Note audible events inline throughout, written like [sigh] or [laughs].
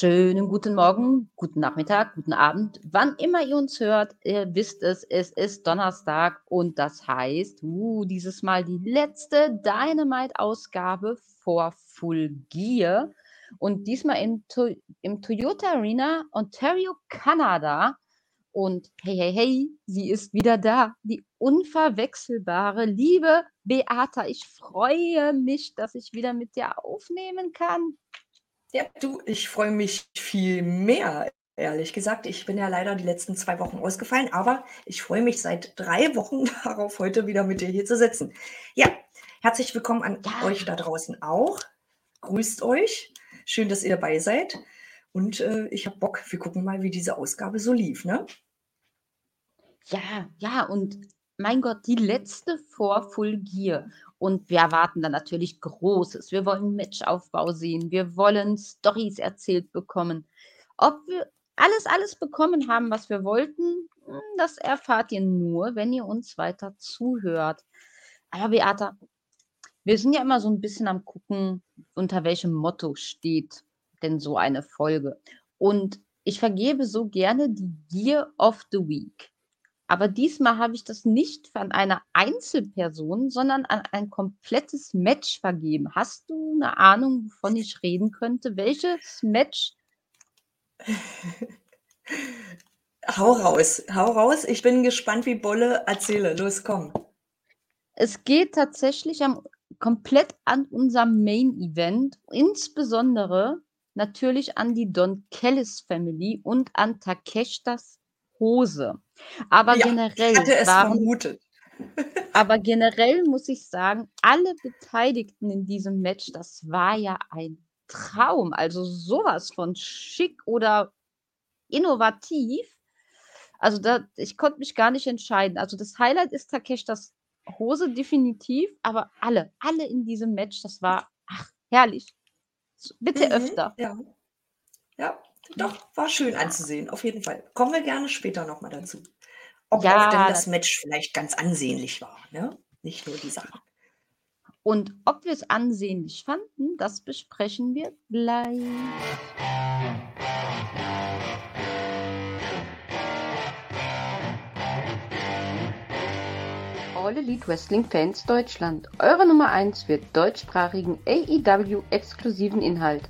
Schönen guten Morgen, guten Nachmittag, guten Abend, wann immer ihr uns hört. Ihr wisst es, es ist Donnerstag und das heißt, uh, dieses Mal die letzte Dynamite-Ausgabe vor Full Gear und diesmal im, to im Toyota Arena, Ontario, Kanada. Und hey, hey, hey, sie ist wieder da, die unverwechselbare, liebe Beata. Ich freue mich, dass ich wieder mit dir aufnehmen kann. Ja, du, ich freue mich viel mehr, ehrlich gesagt. Ich bin ja leider die letzten zwei Wochen ausgefallen, aber ich freue mich seit drei Wochen [laughs] darauf, heute wieder mit dir hier zu sitzen. Ja, herzlich willkommen an ja. euch da draußen auch. Grüßt euch. Schön, dass ihr dabei seid. Und äh, ich habe Bock, wir gucken mal, wie diese Ausgabe so lief, ne? Ja, ja, und mein Gott, die letzte vor Full Gear. Und wir erwarten dann natürlich Großes. Wir wollen Matchaufbau sehen. Wir wollen Stories erzählt bekommen. Ob wir alles, alles bekommen haben, was wir wollten, hm, das erfahrt ihr nur, wenn ihr uns weiter zuhört. Aber Beata, wir sind ja immer so ein bisschen am gucken, unter welchem Motto steht denn so eine Folge. Und ich vergebe so gerne die Gear of the Week. Aber diesmal habe ich das nicht an eine Einzelperson, sondern an ein komplettes Match vergeben. Hast du eine Ahnung, wovon ich reden könnte? Welches Match? [laughs] Hau raus, hau raus. Ich bin gespannt, wie Bolle erzähle. Los, komm. Es geht tatsächlich am, komplett an unserem Main-Event, insbesondere natürlich an die Don Kellis Family und an Takeshtas Hose. Aber ja, generell ich hatte es waren, vermutet. [laughs] aber generell muss ich sagen, alle Beteiligten in diesem Match, das war ja ein Traum. Also sowas von schick oder innovativ. Also da, ich konnte mich gar nicht entscheiden. Also das Highlight ist Takeshtas Hose definitiv, aber alle, alle in diesem Match, das war ach, herrlich. Bitte mhm, öfter. Ja. ja, doch, war schön anzusehen, auf jeden Fall. Kommen wir gerne später nochmal dazu. Ob ja, auch denn das Match vielleicht ganz ansehnlich war, ne? Nicht nur die Sachen. Und ob wir es ansehnlich fanden, das besprechen wir gleich. All Elite Wrestling Fans Deutschland. Eure Nummer 1 für deutschsprachigen AEW exklusiven Inhalt.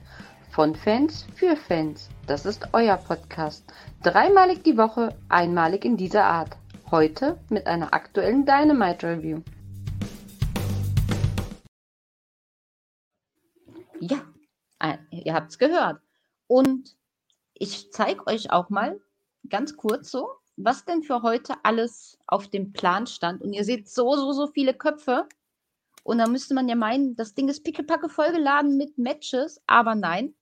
Von Fans für Fans. Das ist euer Podcast. Dreimalig die Woche, einmalig in dieser Art. Heute mit einer aktuellen Dynamite Review. Ja, äh, ihr habt es gehört. Und ich zeige euch auch mal ganz kurz so, was denn für heute alles auf dem Plan stand. Und ihr seht so, so, so viele Köpfe. Und da müsste man ja meinen, das Ding ist pickepacke vollgeladen mit Matches. Aber nein,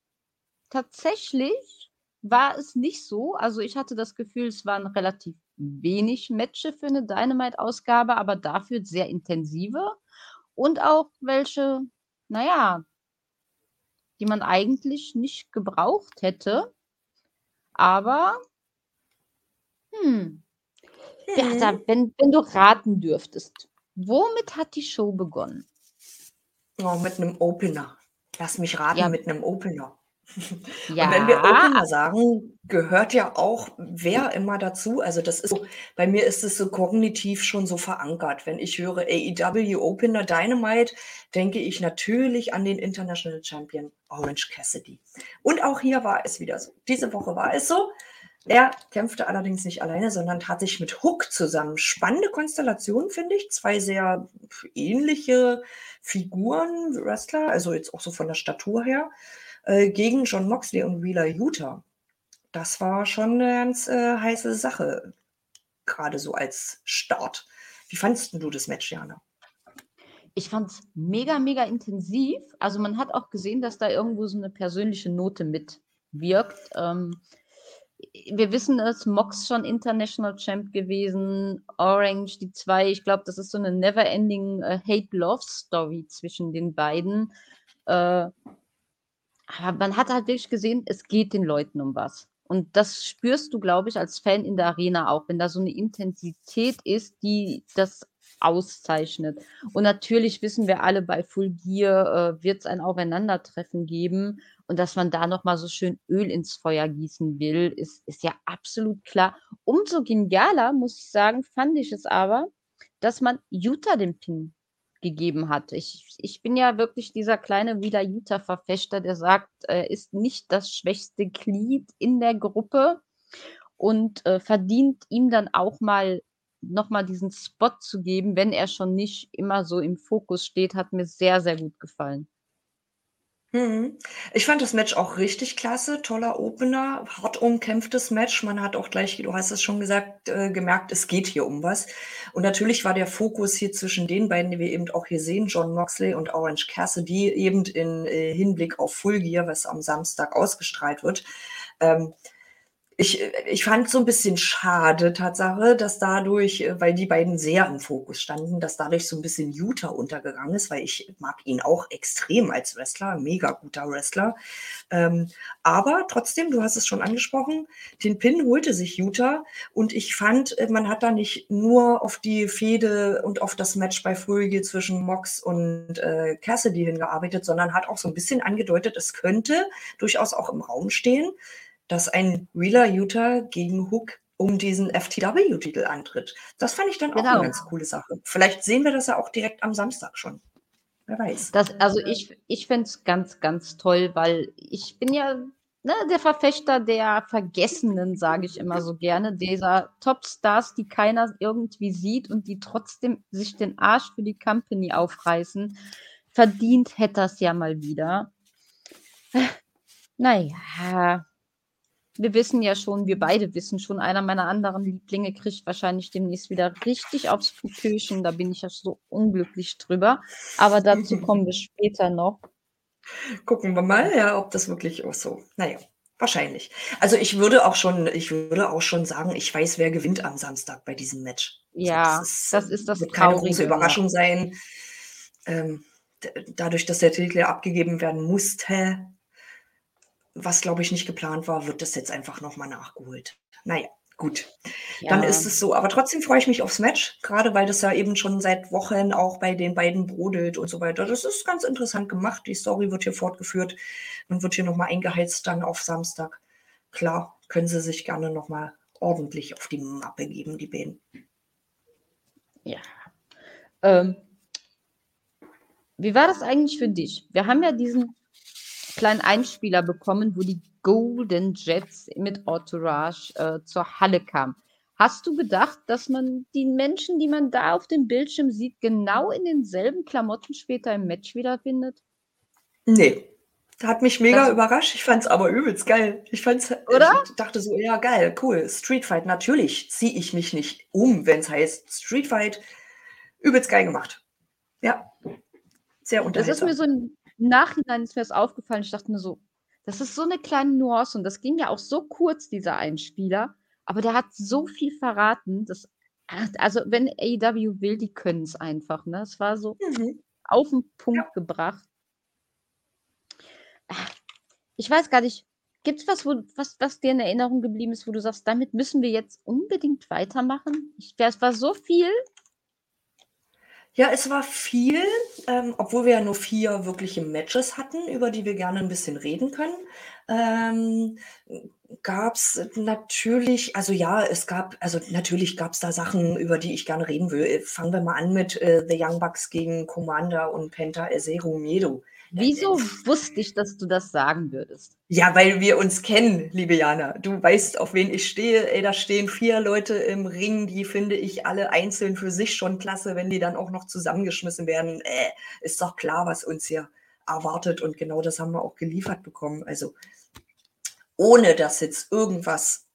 tatsächlich war es nicht so. Also ich hatte das Gefühl, es waren relativ wenig Matches für eine Dynamite-Ausgabe, aber dafür sehr intensive und auch welche, naja, die man eigentlich nicht gebraucht hätte. Aber, hm, Bertha, Mhm. wenn, wenn du raten dürftest, womit hat die Show begonnen? Oh, mit einem Opener. Lass mich raten, Ja. mit einem Opener. Und wenn wir Opener sagen, gehört ja auch wer immer dazu. Also das ist so, bei mir ist es so kognitiv schon so verankert. Wenn ich höre AEW Opener Dynamite, denke ich natürlich an den International Champion Orange Cassidy. Und auch hier war es wieder so. Diese Woche war es so. Er kämpfte allerdings nicht alleine, sondern tat sich mit Hook zusammen. Spannende Konstellation, finde ich. Zwei sehr ähnliche Figuren, Wrestler, also jetzt auch so von der Statur her, äh, gegen John Moxley und Wheeler Utah. Das war schon eine ganz äh, heiße Sache, gerade so als Start. Wie fandest du das Match, Jana? Ich fand es mega, mega intensiv. Also man hat auch gesehen, dass da irgendwo so eine persönliche Note mitwirkt. Ähm, wir wissen es, Mox schon International Champ gewesen, Orange die zwei. Ich glaube, das ist so eine never-ending äh, Hate-Love-Story zwischen den beiden. Äh, aber man hat halt wirklich gesehen, es geht den Leuten um was. Und das spürst du, glaube ich, als Fan in der Arena auch, wenn da so eine Intensität ist, die das auszeichnet. Und natürlich wissen wir alle, bei Full Gear äh, wird es ein Aufeinandertreffen geben. Und dass man da nochmal so schön Öl ins Feuer gießen will, ist, ist ja absolut klar. Umso genialer, muss ich sagen, fand ich es aber, dass man Utah den Pin gegeben hat. Ich, ich bin ja wirklich dieser kleine Wieler Utah-Verfechter, der sagt, er ist nicht das schwächste Glied in der Gruppe und äh, verdient ihm dann auch mal nochmal diesen Spot zu geben, wenn er schon nicht immer so im Fokus steht, hat mir sehr, sehr gut gefallen. Mhm. Ich fand das Match auch richtig klasse, toller Opener, hart umkämpftes Match. Man hat auch gleich, du hast es schon gesagt, äh, gemerkt, es geht hier um was. Und natürlich war der Fokus hier zwischen den beiden, die wir eben auch hier sehen, John Moxley und Orange Cassidy, eben in äh, Hinblick auf Full Gear, was am Samstag ausgestrahlt wird. Ähm, ich, ich fand so ein bisschen schade, Tatsache, dass dadurch, äh, weil die beiden sehr im Fokus standen, dass dadurch so ein bisschen Utah untergegangen ist, weil ich mag ihn auch extrem als Wrestler, mega guter Wrestler. Ähm, aber trotzdem, du hast es schon angesprochen, den Pin holte sich Utah und ich fand, äh, man hat da nicht nur auf die Fehde und auf das Match bei Fury zwischen Mox und äh, Cassidy hingearbeitet, sondern hat auch so ein bisschen angedeutet, es könnte durchaus auch im Raum stehen, dass ein Wheeler Utah gegen Hook um diesen FTW-Titel antritt. Das fand ich dann genau. auch eine ganz coole Sache. Vielleicht sehen wir das ja auch direkt am Samstag schon. Wer weiß. Das, also ich, ich fände es ganz, ganz toll, weil ich bin ja ne, der Verfechter der Vergessenen, sage ich immer so gerne, dieser Topstars, die keiner irgendwie sieht und die trotzdem sich den Arsch für die Company aufreißen. Verdient hätte das ja mal wieder. Naja, wir wissen ja schon, wir beide wissen schon, einer meiner anderen Lieblinge kriegt wahrscheinlich demnächst wieder richtig aufs Pupöchen. Da bin ich ja so unglücklich drüber. Aber dazu [laughs] kommen wir später noch. Gucken wir mal, ja, ob das wirklich auch so. Naja, wahrscheinlich. Also ich würde auch schon, ich würde auch schon sagen, ich weiß, wer gewinnt am Samstag bei diesem Match. Ja, also das, ist, das das wird keine große Überraschung ja. sein. Ähm, dadurch, dass der Titel abgegeben werden musste, was glaube ich nicht geplant war, wird das jetzt einfach nochmal nachgeholt. Naja, gut. Ja. Dann ist es so. Aber trotzdem freue ich mich aufs Match, gerade weil das ja eben schon seit Wochen auch bei den beiden brodelt und so weiter. Das ist ganz interessant gemacht. Die Story wird hier fortgeführt und wird hier nochmal eingeheizt dann auf Samstag. Klar, können sie sich gerne nochmal ordentlich auf die Mappe geben, die beiden. Ja. Ähm, wie war das eigentlich für dich? Wir haben ja diesen kleinen Einspieler bekommen, wo die Golden Jets mit Entourage äh, zur Halle kamen. Hast du gedacht, dass man die Menschen, die man da auf dem Bildschirm sieht, genau in denselben Klamotten später im Match wiederfindet? Nee. Hat mich mega das überrascht. Ich fand es aber übelst geil. Ich fand's, Oder? Ich dachte so, ja, geil, cool. Street Fight, natürlich ziehe ich mich nicht um, wenn es heißt Street Fight. Übelst geil gemacht. Ja. Sehr unterhaltsam. Das ist mir so ein im Nachhinein ist mir das aufgefallen. Ich dachte mir so, das ist so eine kleine Nuance und das ging ja auch so kurz, dieser Einspieler, aber der hat so viel verraten. Dass, also, wenn AEW will, die können es einfach. Ne? Es war so mhm. auf den Punkt ja. gebracht. Ich weiß gar nicht, gibt es was, wo, was, was dir in Erinnerung geblieben ist, wo du sagst, damit müssen wir jetzt unbedingt weitermachen? Ich, es war so viel, ja, es war viel, ähm, obwohl wir ja nur vier wirkliche Matches hatten, über die wir gerne ein bisschen reden können. Ähm, gab es natürlich, also ja, es gab, also natürlich gab es da Sachen, über die ich gerne reden will. Fangen wir mal an mit äh, The Young Bucks gegen Commander und Penta Ezero Miedo. Wieso wusste ich, dass du das sagen würdest? Ja, weil wir uns kennen, liebe Jana. Du weißt, auf wen ich stehe. Ey, da stehen vier Leute im Ring, die finde ich alle einzeln für sich schon klasse, wenn die dann auch noch zusammengeschmissen werden. Äh, ist doch klar, was uns hier erwartet und genau das haben wir auch geliefert bekommen. Also ohne dass jetzt irgendwas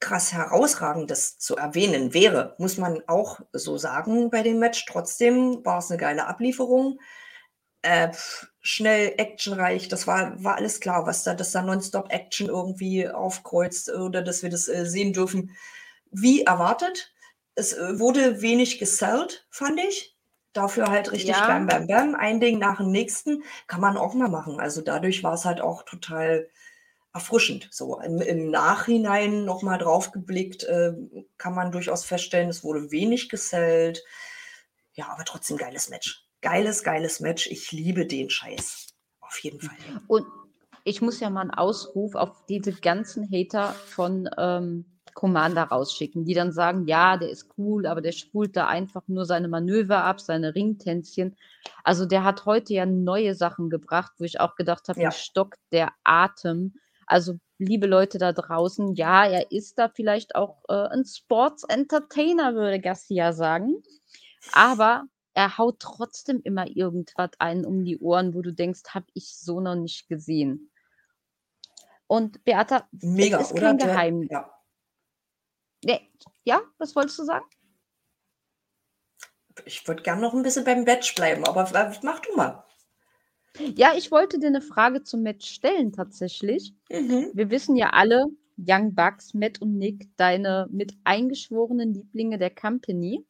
krass herausragendes zu erwähnen wäre, muss man auch so sagen bei dem Match. Trotzdem war es eine geile Ablieferung äh, schnell actionreich. Das war, war alles klar, was da, dass da nonstop Action irgendwie aufkreuzt oder dass wir das äh, sehen dürfen. Wie erwartet. Es äh, wurde wenig gesellt, fand ich. Dafür halt richtig ja. bam, bam, bam. Ein Ding nach dem nächsten kann man auch mal machen. Also dadurch war es halt auch total erfrischend. So im, im Nachhinein nochmal drauf geblickt, äh, kann man durchaus feststellen, es wurde wenig gesellt ja, aber trotzdem geiles Match. Geiles, geiles Match. Ich liebe den Scheiß. Auf jeden Fall. Und ich muss ja mal einen Ausruf auf diese ganzen Hater von ähm, Commander rausschicken, die dann sagen, ja, der ist cool, aber der spult da einfach nur seine Manöver ab, seine Ringtänzchen. Also der hat heute ja neue Sachen gebracht, wo ich auch gedacht habe, ja. stockt der Atem. Also liebe Leute da draußen, ja, er ist da vielleicht auch äh, ein Sports Entertainer, würde Garcia sagen. Aber er haut trotzdem immer irgendwas ein um die Ohren, wo du denkst, habe ich so noch nicht gesehen. Und Beata, Mega, ist oder? kein Geheimnis. Ja. Nee. Ja, was wolltest du sagen? Ich würde gerne noch ein bisschen beim Match bleiben, aber mach du mal. Ja, ich wollte dir eine Frage zum Match stellen tatsächlich. Mhm. Wir wissen ja alle, Young Bucks, Matt und Nick, deine mit eingeschworenen Lieblinge der Company.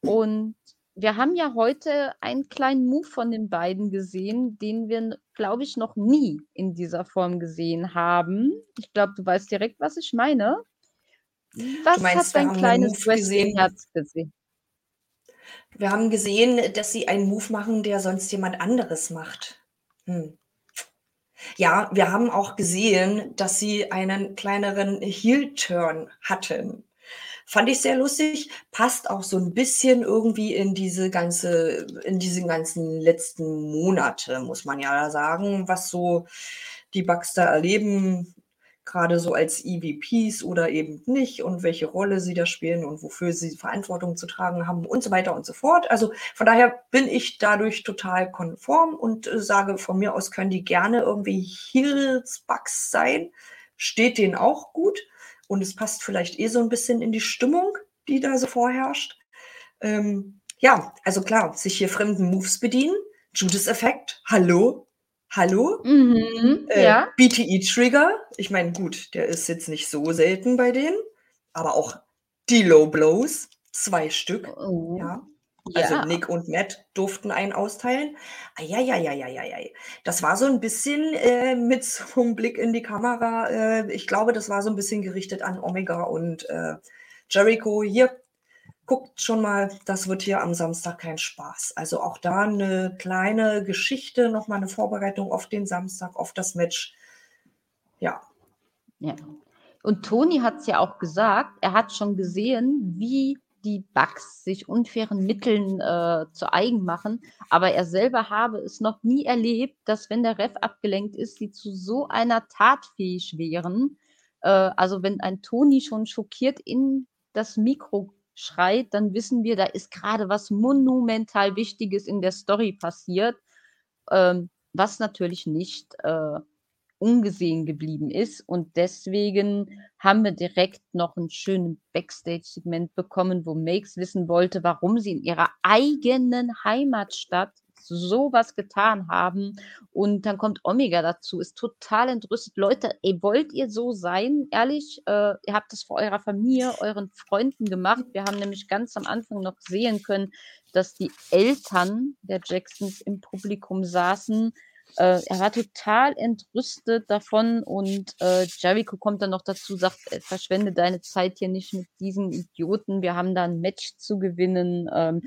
Und wir haben ja heute einen kleinen Move von den beiden gesehen, den wir, glaube ich, noch nie in dieser Form gesehen haben. Ich glaube, du weißt direkt, was ich meine. Was meinst, hat dein kleines Wrestling-Herz gesehen? Wir haben gesehen, dass sie einen Move machen, der sonst jemand anderes macht. Hm. Ja, wir haben auch gesehen, dass sie einen kleineren Heel-Turn hatten. Fand ich sehr lustig, passt auch so ein bisschen irgendwie in diese ganze in diese ganzen letzten Monate, muss man ja sagen, was so die Bugs da erleben, gerade so als EVPs oder eben nicht und welche Rolle sie da spielen und wofür sie Verantwortung zu tragen haben und so weiter und so fort. Also, von daher bin ich dadurch total konform und, äh, sage, von mir aus können die gerne irgendwie Heels-Bugs sein. Steht denen auch gut und es passt vielleicht eh so ein bisschen in die Stimmung, die da so vorherrscht. Ähm, ja, also klar, sich hier fremden Moves bedienen. Judas-Effekt, hallo, hallo. Mhm, äh, ja. BTE-Trigger, ich meine, gut, der ist jetzt nicht so selten bei denen, aber auch die Low Blows, zwei Stück. Oh. Ja. Also ja. Nick und Matt durften einen austeilen. Eieieiei. Das war so ein bisschen äh, mit so einem Blick in die Kamera. Äh, ich glaube, das war so ein bisschen gerichtet an Omega und äh, Jericho. Hier, guckt schon mal, das wird hier am Samstag kein Spaß. Also auch da eine kleine Geschichte, nochmal eine Vorbereitung auf den Samstag, auf das Match. Ja. Ja. Und Toni hat es ja auch gesagt, er hat schon gesehen, wie die Bugs sich unfairen Mitteln äh, zu eigen machen. Aber er selber habe es noch nie erlebt, dass wenn der Ref abgelenkt ist, sie zu so einer Tat fähig wären. Äh, also wenn ein Toni schon schockiert in das Mikro schreit, dann wissen wir, da ist gerade was monumental Wichtiges in der Story passiert, ähm, was natürlich nicht äh, ungesehen geblieben ist. Und deswegen haben wir direkt noch ein schönes Backstage-Segment bekommen, wo Makes wissen wollte, warum sie in ihrer eigenen Heimatstadt sowas getan haben. Und dann kommt Omega dazu, ist total entrüstet. Leute, ey, wollt ihr so sein? Ehrlich, äh, ihr habt das vor eurer Familie, euren Freunden gemacht. Wir haben nämlich ganz am Anfang noch sehen können, dass die Eltern der Jacksons im Publikum saßen äh, er war total entrüstet davon und äh, Jericho kommt dann noch dazu, sagt, äh, verschwende deine Zeit hier nicht mit diesen Idioten, wir haben da ein Match zu gewinnen. Ähm,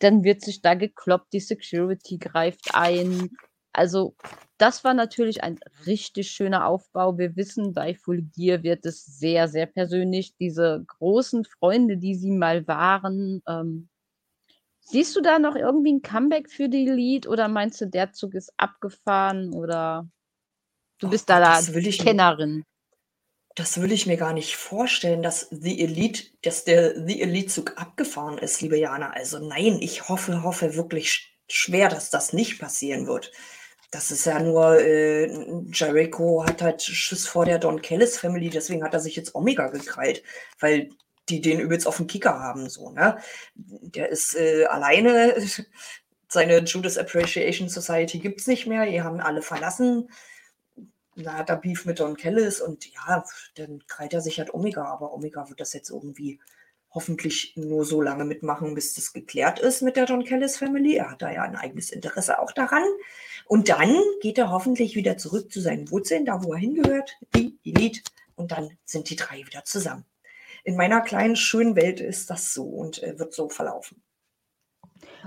dann wird sich da gekloppt, die Security greift ein. Also das war natürlich ein richtig schöner Aufbau. Wir wissen, bei Full Gear wird es sehr, sehr persönlich. Diese großen Freunde, die sie mal waren, ähm, Siehst du da noch irgendwie ein Comeback für die Elite oder meinst du, der Zug ist abgefahren oder du bist da das da will ich Kennerin? Das will ich mir gar nicht vorstellen, dass The Elite dass der The Elite-Zug abgefahren ist, liebe Jana. Also nein, ich hoffe hoffe wirklich schwer, dass das nicht passieren wird. Das ist ja nur, äh, Jericho hat halt Schiss vor der Don Callis Family, deswegen hat er sich jetzt Omega gekrallt, weil die den übelst auf dem Kicker haben, so, ne? Der ist äh, alleine, [laughs] seine Judas Appreciation Society gibt es nicht mehr, die haben alle verlassen. Da hat er Beef mit Don Kellis und ja, dann kreit er sich halt Omega, aber Omega wird das jetzt irgendwie hoffentlich nur so lange mitmachen, bis das geklärt ist mit der Don Kellis Family. Er hat da ja ein eigenes Interesse auch daran. Und dann geht er hoffentlich wieder zurück zu seinen Wurzeln, da wo er hingehört, die Elite. Und dann sind die drei wieder zusammen in meiner kleinen, schönen Welt ist das so und äh, wird so verlaufen.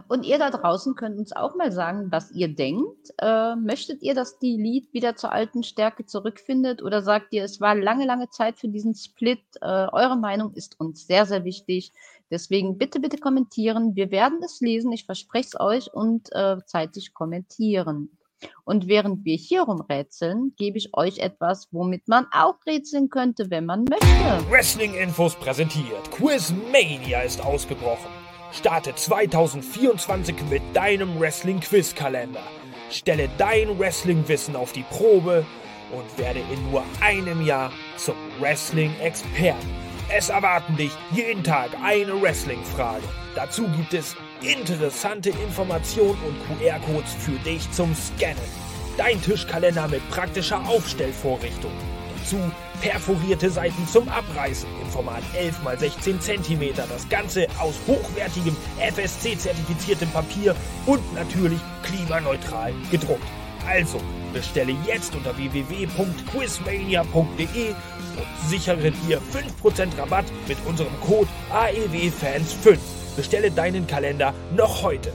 Und ihr da draußen könnt uns auch mal sagen, was ihr denkt. Äh, möchtet ihr, dass die Lied wieder zur alten Stärke zurückfindet oder sagt ihr, es war lange, lange Zeit für diesen Split? Äh, eure Meinung ist uns sehr, sehr wichtig. Deswegen bitte, bitte kommentieren. Wir werden es lesen, ich verspreche es euch und äh, zeitig kommentieren. Und während wir hier rumrätseln, gebe ich euch etwas, womit man auch rätseln könnte, wenn man möchte. Wrestling Infos präsentiert. Quizmania ist ausgebrochen. Starte 2024 mit deinem Wrestling-Quiz-Kalender. Stelle dein Wrestling-Wissen auf die Probe und werde in nur einem Jahr zum Wrestling-Experten. Es erwarten dich jeden Tag eine Wrestling-Frage. Dazu gibt es interessante Informationen und QR-Codes für dich zum Scannen. Dein Tischkalender mit praktischer Aufstellvorrichtung. Dazu perforierte Seiten zum Abreißen im Format 11 x 16 cm. Das Ganze aus hochwertigem FSC-zertifiziertem Papier und natürlich klimaneutral gedruckt. Also bestelle jetzt unter www.quizmania.de und sichere dir 5% Rabatt mit unserem Code AEWFans5. Bestelle deinen Kalender noch heute.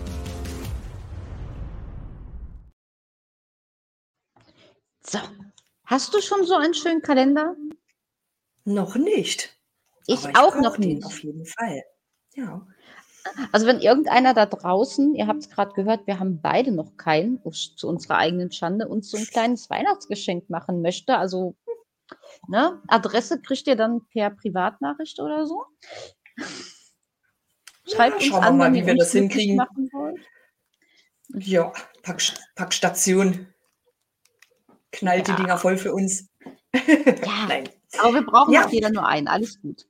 So, hast du schon so einen schönen Kalender? Noch nicht. Ich, ich auch noch nicht. Auf jeden Fall. Ja. Also wenn irgendeiner da draußen, ihr habt es gerade gehört, wir haben beide noch keinen, zu unserer eigenen Schande, uns so ein kleines Weihnachtsgeschenk machen möchte, also ne, Adresse kriegt ihr dann per Privatnachricht oder so. Schreibt ja, uns an, mal, wie wir das hinkriegen. Ja, Pack, Packstation. Knallt ja. die Dinger voll für uns. [laughs] Ja, Nein. aber wir brauchen ja. jeder nur einen. Alles gut.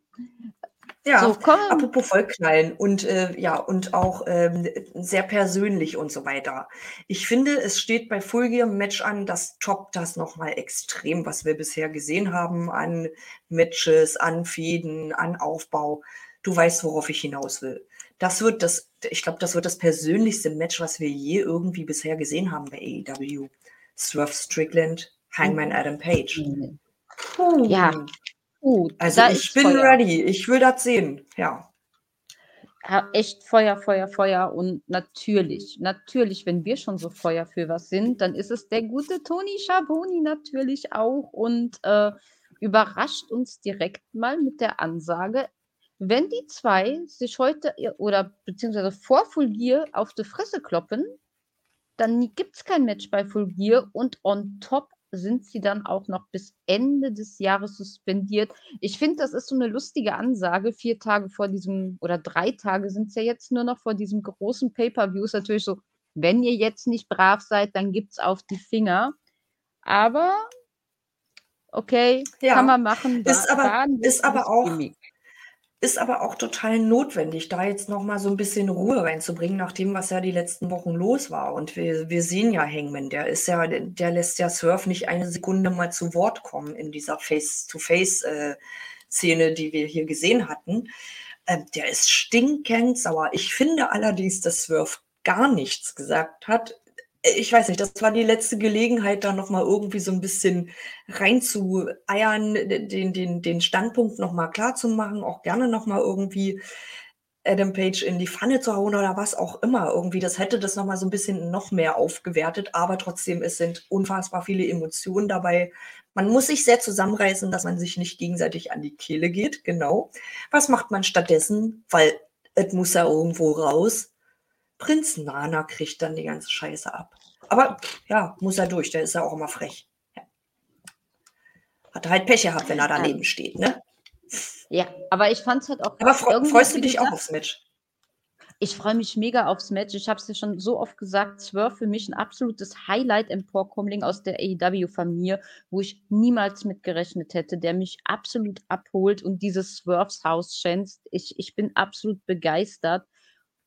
Ja, so, apropos Vollknallen und äh, ja, und auch ähm, sehr persönlich und so weiter. Ich finde, es steht bei Full Gear Match an, das toppt das nochmal extrem, was wir bisher gesehen haben an Matches, an Fäden, an Aufbau. Du weißt, worauf ich hinaus will. Das wird das, ich glaube, das wird das persönlichste Match, was wir je irgendwie bisher gesehen haben bei AEW. Swerve Strickland, Hangman Adam Page. Puh. Ja, also ich bin Feuer. ready. Ich will das sehen. Ja. ja. Echt Feuer, Feuer, Feuer. Und natürlich, natürlich, wenn wir schon so Feuer für was sind, dann ist es der gute Toni Schaboni natürlich auch und äh, überrascht uns direkt mal mit der Ansage, wenn die zwei sich heute oder beziehungsweise vor Full Gear auf die Fresse kloppen, dann gibt es kein Match bei Full Gear und on top sind sie dann auch noch bis Ende des Jahres suspendiert. Ich finde, das ist so eine lustige Ansage. Vier Tage vor diesem, oder drei Tage sind es ja jetzt nur noch vor diesem großen Pay-Per-View. Ist natürlich so, wenn ihr jetzt nicht brav seid, dann gibt es auf die Finger. Aber okay, ja, kann man machen. Ist aber, ist aber auch. Gimmick. Ist aber auch total notwendig, da jetzt noch mal so ein bisschen Ruhe reinzubringen, nach dem, was ja die letzten Wochen los war. Und wir wir sehen ja Hangman, der ist ja der lässt ja Surf nicht eine Sekunde mal zu Wort kommen in dieser Face-to-Face, äh, die wir hier gesehen hatten. Ähm, der ist stinkend sauer. Ich finde allerdings, dass Swerve gar nichts gesagt hat ich weiß nicht, das war die letzte Gelegenheit, da nochmal irgendwie so ein bisschen reinzueiern, den, den, den Standpunkt nochmal klar zu machen, auch gerne nochmal irgendwie Adam Page in die Pfanne zu hauen oder was auch immer. Irgendwie, das hätte das nochmal so ein bisschen noch mehr aufgewertet, aber trotzdem, es sind unfassbar viele Emotionen dabei. Man muss sich sehr zusammenreißen, dass man sich nicht gegenseitig an die Kehle geht, genau. Was macht man stattdessen? Weil es muss ja irgendwo raus. Prinz Nana kriegt dann die ganze Scheiße ab. Aber ja, muss er durch, der ist ja auch immer frech. Ja. Hat halt Pech gehabt, wenn er daneben steht, ne? Ja, aber ich fand es halt auch. Aber fre freust du dich auch aufs Match? Ich freue mich mega aufs Match. Ich habe es ja schon so oft gesagt, Swerve für mich ein absolutes Highlight im Emporkommling aus der AEW-Familie, wo ich niemals mitgerechnet hätte, der mich absolut abholt und dieses Swerves Haus schänzt. Ich, ich bin absolut begeistert.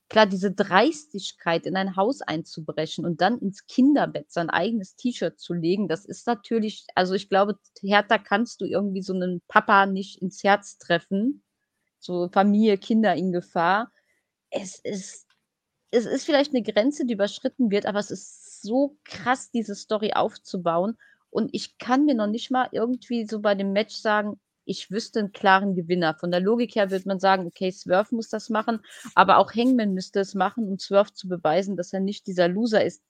Klar, diese Dreistigkeit, in ein Haus einzubrechen und dann ins Kinderbett sein eigenes T-Shirt zu legen, das ist natürlich, also ich glaube, härter kannst du irgendwie so einen Papa nicht ins Herz treffen. So Familie, Kinder in Gefahr. Es ist, es ist vielleicht eine Grenze, die überschritten wird, aber es ist so krass, diese Story aufzubauen. Und ich kann mir noch nicht mal irgendwie so bei dem Match sagen, ich wüsste einen klaren Gewinner. Von der Logik her würde man sagen, okay, Swerve muss das machen, aber auch Hangman müsste es machen, um Swerve zu beweisen, dass er nicht dieser Loser ist,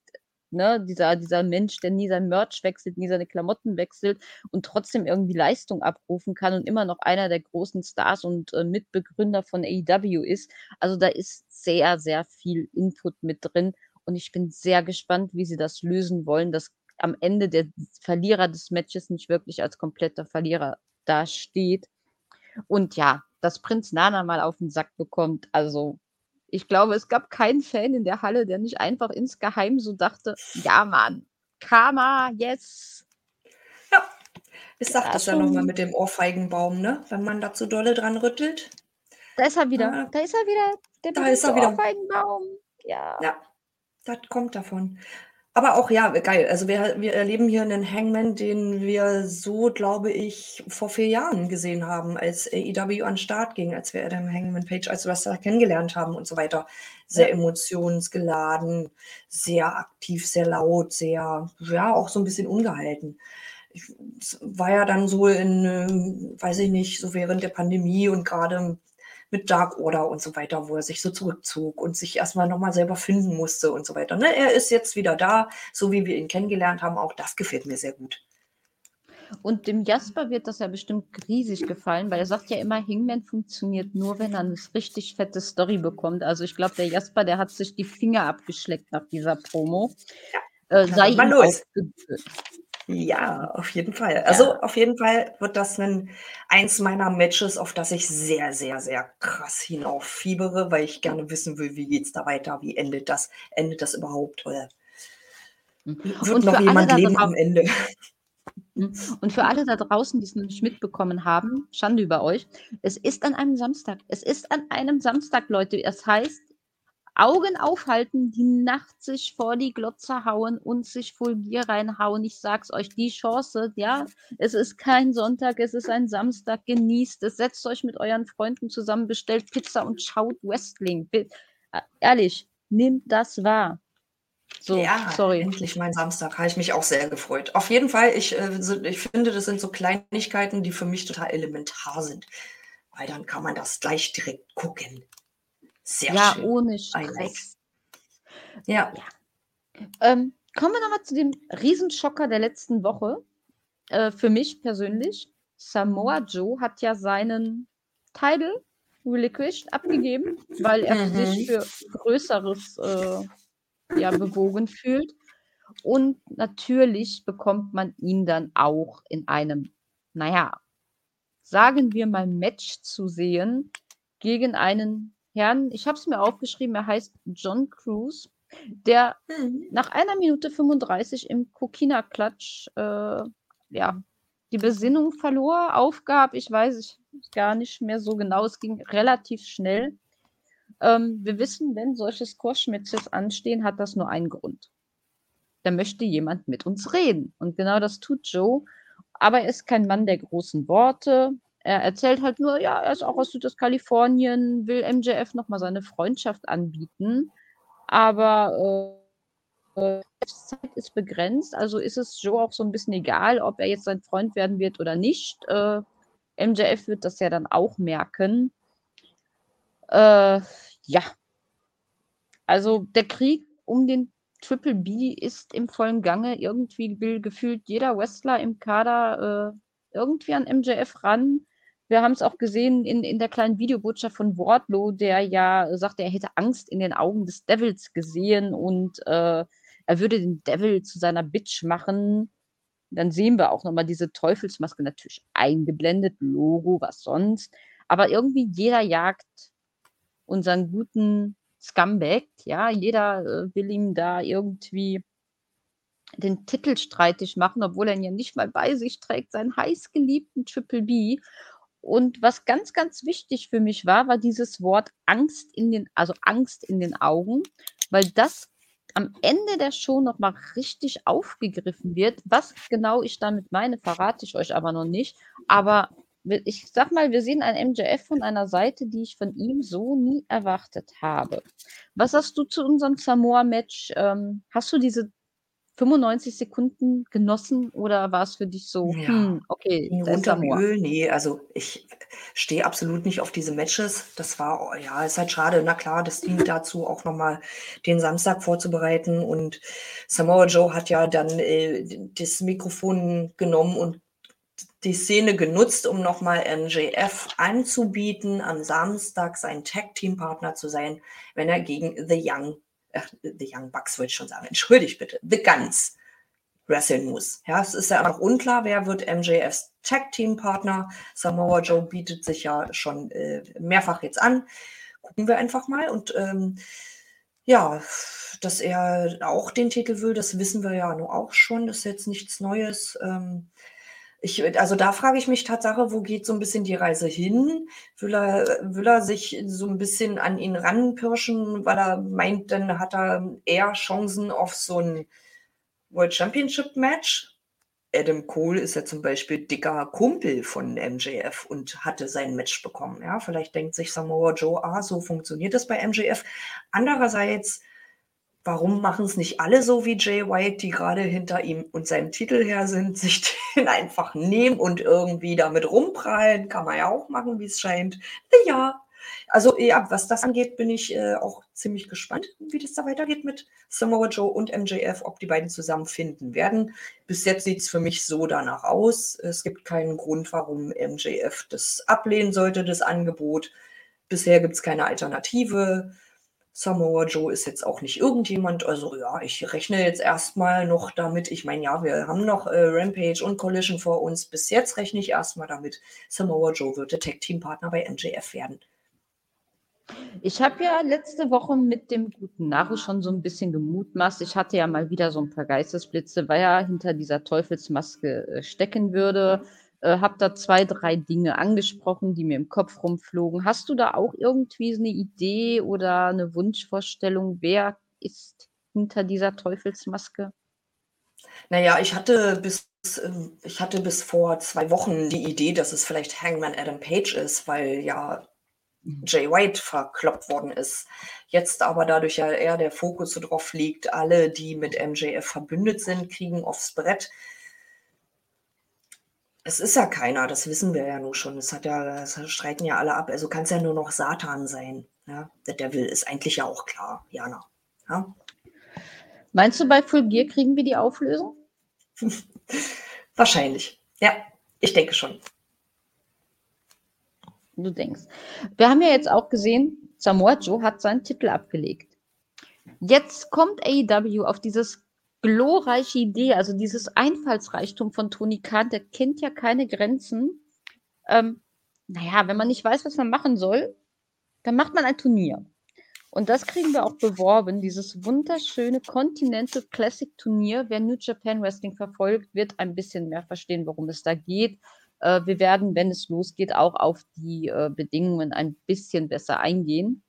ne, dieser, dieser Mensch, der nie sein Merch wechselt, nie seine Klamotten wechselt und trotzdem irgendwie Leistung abrufen kann und immer noch einer der großen Stars und äh, Mitbegründer von AEW ist. Also da ist sehr, sehr viel Input mit drin und ich bin sehr gespannt, wie sie das lösen wollen, dass am Ende der Verlierer des Matches nicht wirklich als kompletter Verlierer dasteht. Und ja, dass Prinz Nana mal auf den Sack bekommt, also ich glaube, es gab keinen Fan in der Halle, der nicht einfach insgeheim so dachte, ja Mann, Karma, yes. Ja, ich sag ja, das ja nochmal mit dem Ohrfeigenbaum, ne? Wenn man da zu dolle dran rüttelt. Da ist er wieder, ja. da ist er wieder, der da ist er wieder. Ohrfeigenbaum. Ja. Ja, das kommt davon. Aber auch ja, geil. Also wir, wir erleben hier einen Hangman, den wir so, glaube ich, vor vier Jahren gesehen haben, als AEW an den Start ging, als wir Adam Hangman Page als Wrestler kennengelernt haben und so weiter. Sehr ja. emotionsgeladen, sehr aktiv, sehr laut, sehr, ja, auch so ein bisschen ungehalten. Ich, war ja dann so in, äh, weiß ich nicht, so während der Pandemie und gerade mit Dark Order und so weiter, wo er sich so zurückzog und sich erstmal nochmal selber finden musste und so weiter. Ne? Er ist jetzt wieder da, so wie wir ihn kennengelernt haben. Auch das gefällt mir sehr gut. Und dem Jasper wird das ja bestimmt riesig gefallen, weil er sagt ja immer, Hingman funktioniert nur, wenn er eine richtig fette Story bekommt. Also ich glaube, der Jasper, der hat sich die Finger abgeschleckt nach dieser Promo. Ja, äh, sei ihm los. Ja, auf jeden Fall. Also ja. auf jeden Fall wird das ein, eins meiner Matches, auf das ich sehr, sehr, sehr krass hinauffiebere, weil ich gerne wissen will, wie geht es da weiter, wie endet das, endet das überhaupt oder mhm. wird Und noch jemand leben am Ende? Mhm. Und für alle da draußen, die es noch nicht mitbekommen haben, Schande über euch, es ist an einem Samstag. Es ist an einem Samstag, Leute. Das heißt, Augen aufhalten, die Nacht sich vor die Glotze hauen und sich Fulgier reinhauen. Ich sag's euch, die Chance, ja, es ist kein Sonntag, es ist ein Samstag, genießt es, setzt euch mit euren Freunden zusammen, bestellt Pizza und schaut Wrestling. Äh, ehrlich, nimmt das wahr. So, ja, sorry. endlich mein Samstag. Habe ich mich auch sehr gefreut. Auf jeden Fall, ich, äh, ich finde, das sind so Kleinigkeiten, die für mich total elementar sind. Weil dann kann man das gleich direkt gucken. Sehr ja, schön. ohne Stress. Ja. ja. Ähm, kommen wir nochmal zu dem Riesenschocker der letzten Woche. Äh, für mich persönlich. Samoa Joe hat ja seinen Title relinquished abgegeben, weil er mhm. sich für Größeres äh, ja, bewogen fühlt. Und natürlich bekommt man ihn dann auch in einem, naja, sagen wir mal, Match zu sehen gegen einen Herrn, ich habe es mir aufgeschrieben, er heißt John Cruz, der mhm. nach einer Minute 35 im Kokina-Klatsch äh, ja, die Besinnung verlor, aufgab. Ich weiß ich gar nicht mehr so genau. Es ging relativ schnell. Ähm, wir wissen, wenn solche Squash-Matches anstehen, hat das nur einen Grund. Da möchte jemand mit uns reden. Und genau das tut Joe. Aber er ist kein Mann der großen Worte. Er erzählt halt nur, ja, er ist auch aus Südostkalifornien, will MJF nochmal seine Freundschaft anbieten. Aber äh, Zeit ist begrenzt, also ist es Joe auch so ein bisschen egal, ob er jetzt sein Freund werden wird oder nicht. Äh, MJF wird das ja dann auch merken. Äh, ja. Also der Krieg um den Triple B ist im vollen Gange. Irgendwie will gefühlt jeder Wrestler im Kader äh, irgendwie an MJF ran. Wir haben es auch gesehen in, in der kleinen Videobotschaft von Wardlow, der ja sagte, er hätte Angst in den Augen des Devils gesehen und äh, er würde den Devil zu seiner Bitch machen. Dann sehen wir auch nochmal diese Teufelsmaske natürlich eingeblendet, Logo, was sonst. Aber irgendwie jeder jagt unseren guten Scumbag, ja, jeder äh, will ihm da irgendwie den Titel streitig machen, obwohl er ihn ja nicht mal bei sich trägt, seinen heißgeliebten Triple B. Und was ganz, ganz wichtig für mich war, war dieses Wort Angst in den, also Angst in den Augen, weil das am Ende der Show nochmal richtig aufgegriffen wird. Was genau ich damit meine, verrate ich euch aber noch nicht. Aber ich sag mal, wir sehen ein MJF von einer Seite, die ich von ihm so nie erwartet habe. Was hast du zu unserem Samoa-Match? Ähm, hast du diese 95 Sekunden genossen oder war es für dich so, Ja, hm, okay, ist runter? Öl. Ne, also ich stehe absolut nicht auf diese Matches. Das war ja, ist halt schade. Na klar, das dient [laughs] dazu, auch noch mal den Samstag vorzubereiten und Samoa Joe hat ja dann, äh, das Mikrofon genommen und die Szene genutzt, um noch mal MJF anzubieten, am Samstag sein Tag-Team-Partner zu sein, wenn er gegen The Young äh, The Young Bucks wollte ich schon sagen, entschuldigt bitte, The Guns wresteln muss. Ja, es ist ja noch unklar, wer wird MJFs Tag-Team-Partner. Samoa Joe bietet sich ja schon äh, mehrfach jetzt an. Gucken wir einfach mal. Und ähm, ja, dass er auch den Titel will, das wissen wir ja nur auch schon. Das ist jetzt nichts Neues. Ähm, ich, also da frage ich mich Tatsache, wo geht so ein bisschen die Reise hin? Will er, will er sich so ein bisschen an ihn ranpirschen, weil er meint, dann hat er eher Chancen auf so ein World Championship Match? Adam Cole ist ja zum Beispiel dicker Kumpel von MJF und hatte sein Match bekommen. Ja, vielleicht denkt sich Samoa Joe, ah, so funktioniert das bei MJF. Andererseits warum machen es nicht alle so wie Jay White, die gerade hinter ihm und seinem Titel her sind, [laughs] sich den einfach nehmen und irgendwie damit rumprallen? Kann man ja auch machen, wie es scheint. Ja, also ja, was das angeht, bin ich äh, auch ziemlich gespannt, wie das da weitergeht mit Samoa Joe und MJF, ob die beiden zusammenfinden werden. Bis jetzt sieht es für mich so danach aus. Es gibt keinen Grund, warum MJF das ablehnen sollte, das Angebot. Bisher gibt es keine Alternative. Samoa Joe ist jetzt auch nicht irgendjemand. Also ja, ich rechne jetzt erstmal noch damit. Ich meine, ja, wir haben noch äh, Rampage und Collision vor uns. Bis jetzt rechne ich erstmal damit. Samoa Joe wird der Tag-Team-Partner bei MJF werden. Ich habe ja letzte Woche mit dem guten Naru schon so ein bisschen gemutmaßt. Ich hatte ja mal wieder so ein paar Geistesblitze, weil er hinter dieser Teufelsmaske äh, stecken würde. Äh, habe da zwei, drei Dinge angesprochen, die mir im Kopf rumflogen. Hast du da auch irgendwie eine Idee oder eine Wunschvorstellung, wer ist hinter dieser Teufelsmaske? Naja, ich hatte bis ähm, ich hatte bis vor zwei Wochen die Idee, dass es vielleicht Hangman Adam Page ist, weil ja Mhm. Jay White verkloppt worden ist. Jetzt aber dadurch ja eher der Fokus so drauf liegt, alle, die mit MJF verbündet sind, kriegen aufs Brett. Es ist ja keiner, das wissen wir ja nur schon. Es hat ja, das streiten ja alle ab. Also kann es ja nur noch Satan sein. Ja? Der Devil ist eigentlich ja auch klar, Jana. Ja? Meinst du, bei Full Gear kriegen wir die Auflösung? [laughs] Wahrscheinlich. Ja, ich denke schon du denkst. Wir haben ja jetzt auch gesehen, Samoa Joe hat seinen Titel abgelegt. Jetzt kommt AEW auf dieses glorreiche Idee, also dieses Einfallsreichtum von Tony Khan, der kennt ja keine Grenzen. Ähm, naja, wenn man nicht weiß, was man machen soll, dann macht man ein Turnier. Und das kriegen wir auch beworben, dieses wunderschöne Continental Classic Turnier. Wer New Japan Wrestling verfolgt, wird ein bisschen mehr verstehen, worum es da geht. Äh, wir werden, wenn es losgeht, auch auf die äh, Bedingungen ein bisschen besser eingehen.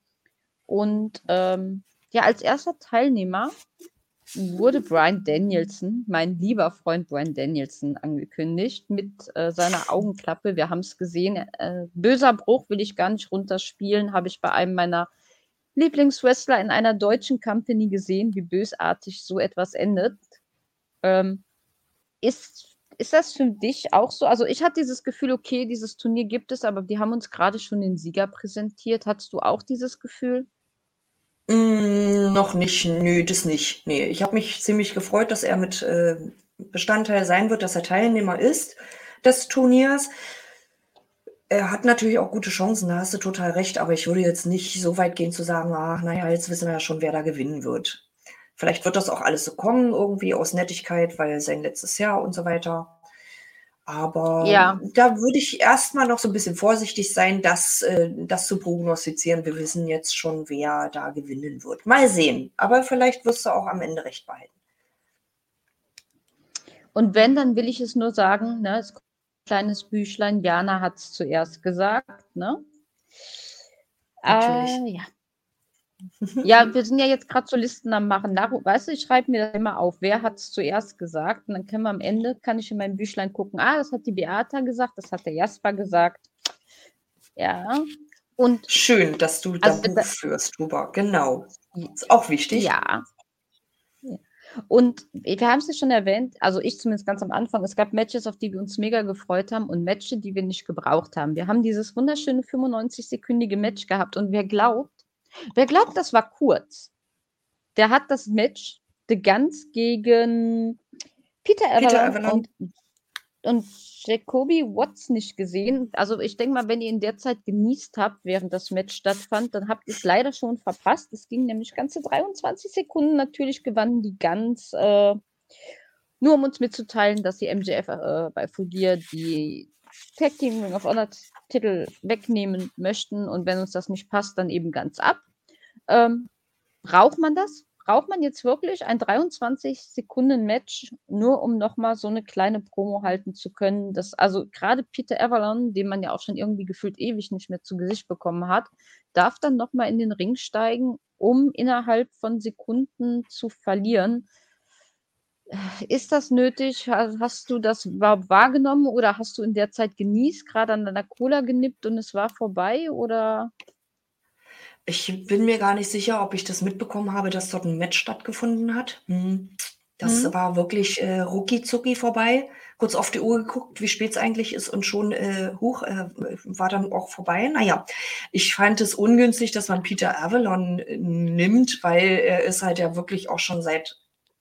Und ähm, ja, als erster Teilnehmer wurde Brian Danielson, mein lieber Freund Brian Danielson, angekündigt mit äh, seiner Augenklappe. Wir haben es gesehen. Äh, böser Bruch will ich gar nicht runterspielen, habe ich bei einem meiner Lieblingswrestler in einer deutschen Company gesehen, wie bösartig so etwas endet. Ähm, ist ist das für dich auch so? Also ich hatte dieses Gefühl, okay, dieses Turnier gibt es, aber die haben uns gerade schon den Sieger präsentiert. Hattest du auch dieses Gefühl? Mm, noch nicht, nö, das nicht. Nee, ich habe mich ziemlich gefreut, dass er mit äh, Bestandteil sein wird, dass er Teilnehmer ist des Turniers. Er hat natürlich auch gute Chancen, da hast du total recht, aber ich würde jetzt nicht so weit gehen zu sagen, ach, naja, jetzt wissen wir ja schon, wer da gewinnen wird. Vielleicht wird das auch alles so kommen, irgendwie aus Nettigkeit, weil sein letztes Jahr und so weiter. Aber ja. da würde ich erstmal noch so ein bisschen vorsichtig sein, das, äh, das zu prognostizieren. Wir wissen jetzt schon, wer da gewinnen wird. Mal sehen. Aber vielleicht wirst du auch am Ende recht behalten. Und wenn, dann will ich es nur sagen, ne, es kommt ein kleines Büchlein, Jana hat es zuerst gesagt, ne? Natürlich. Äh, ja. Ja, [laughs] wir sind ja jetzt gerade so Listen am machen. Nach, weißt du, ich schreibe mir das immer auf, wer hat es zuerst gesagt. Und dann können wir am Ende, kann ich in meinem Büchlein gucken, ah, das hat die Beata gesagt, das hat der Jasper gesagt. Ja. Und Schön, dass du da also, Buch führst, Huber. Genau. Ist auch wichtig. Ja. Und wir haben es ja schon erwähnt, also ich zumindest ganz am Anfang, es gab Matches, auf die wir uns mega gefreut haben und Matches, die wir nicht gebraucht haben. Wir haben dieses wunderschöne 95-sekündige Match gehabt und wer glaubt, wer glaubt, das war kurz, der hat das Match The Guns gegen Peter Avalon. Und, und Jacoby Watts nicht gesehen. Also ich denke mal, wenn ihr in der Zeit genießt habt, während das Match stattfand, dann habt ihr es leider schon verpasst. Es ging nämlich ganze 23 Sekunden. Natürlich gewannen die Guns. Äh, nur um uns mitzuteilen, dass die MJF äh, bei Fugier die Tag Team Ring of Honor Titel wegnehmen möchten und wenn uns das nicht passt, dann eben ganz ab. Ähm, braucht man das? braucht man jetzt wirklich ein 23-Sekunden-Match, nur um nochmal so eine kleine Promo halten zu können? Das, also gerade Peter Avalon, den man ja auch schon irgendwie gefühlt ewig nicht mehr zu Gesicht bekommen hat, darf dann nochmal in den Ring steigen, um innerhalb von Sekunden zu verlieren. Ist das nötig? Hast du das überhaupt wahrgenommen oder hast du in der Zeit genießt, gerade an deiner Cola genippt und es war vorbei? Oder ich bin mir gar nicht sicher, ob ich das mitbekommen habe, dass dort ein Match stattgefunden hat. Hm. Das Mhm. war wirklich, äh, rucki-zucki vorbei. Kurz auf die Uhr geguckt, wie spät es eigentlich ist und schon, äh, huch, äh, war dann auch vorbei. Naja, ich fand es ungünstig, dass man Peter Avalon äh, nimmt, weil er ist halt ja wirklich auch schon seit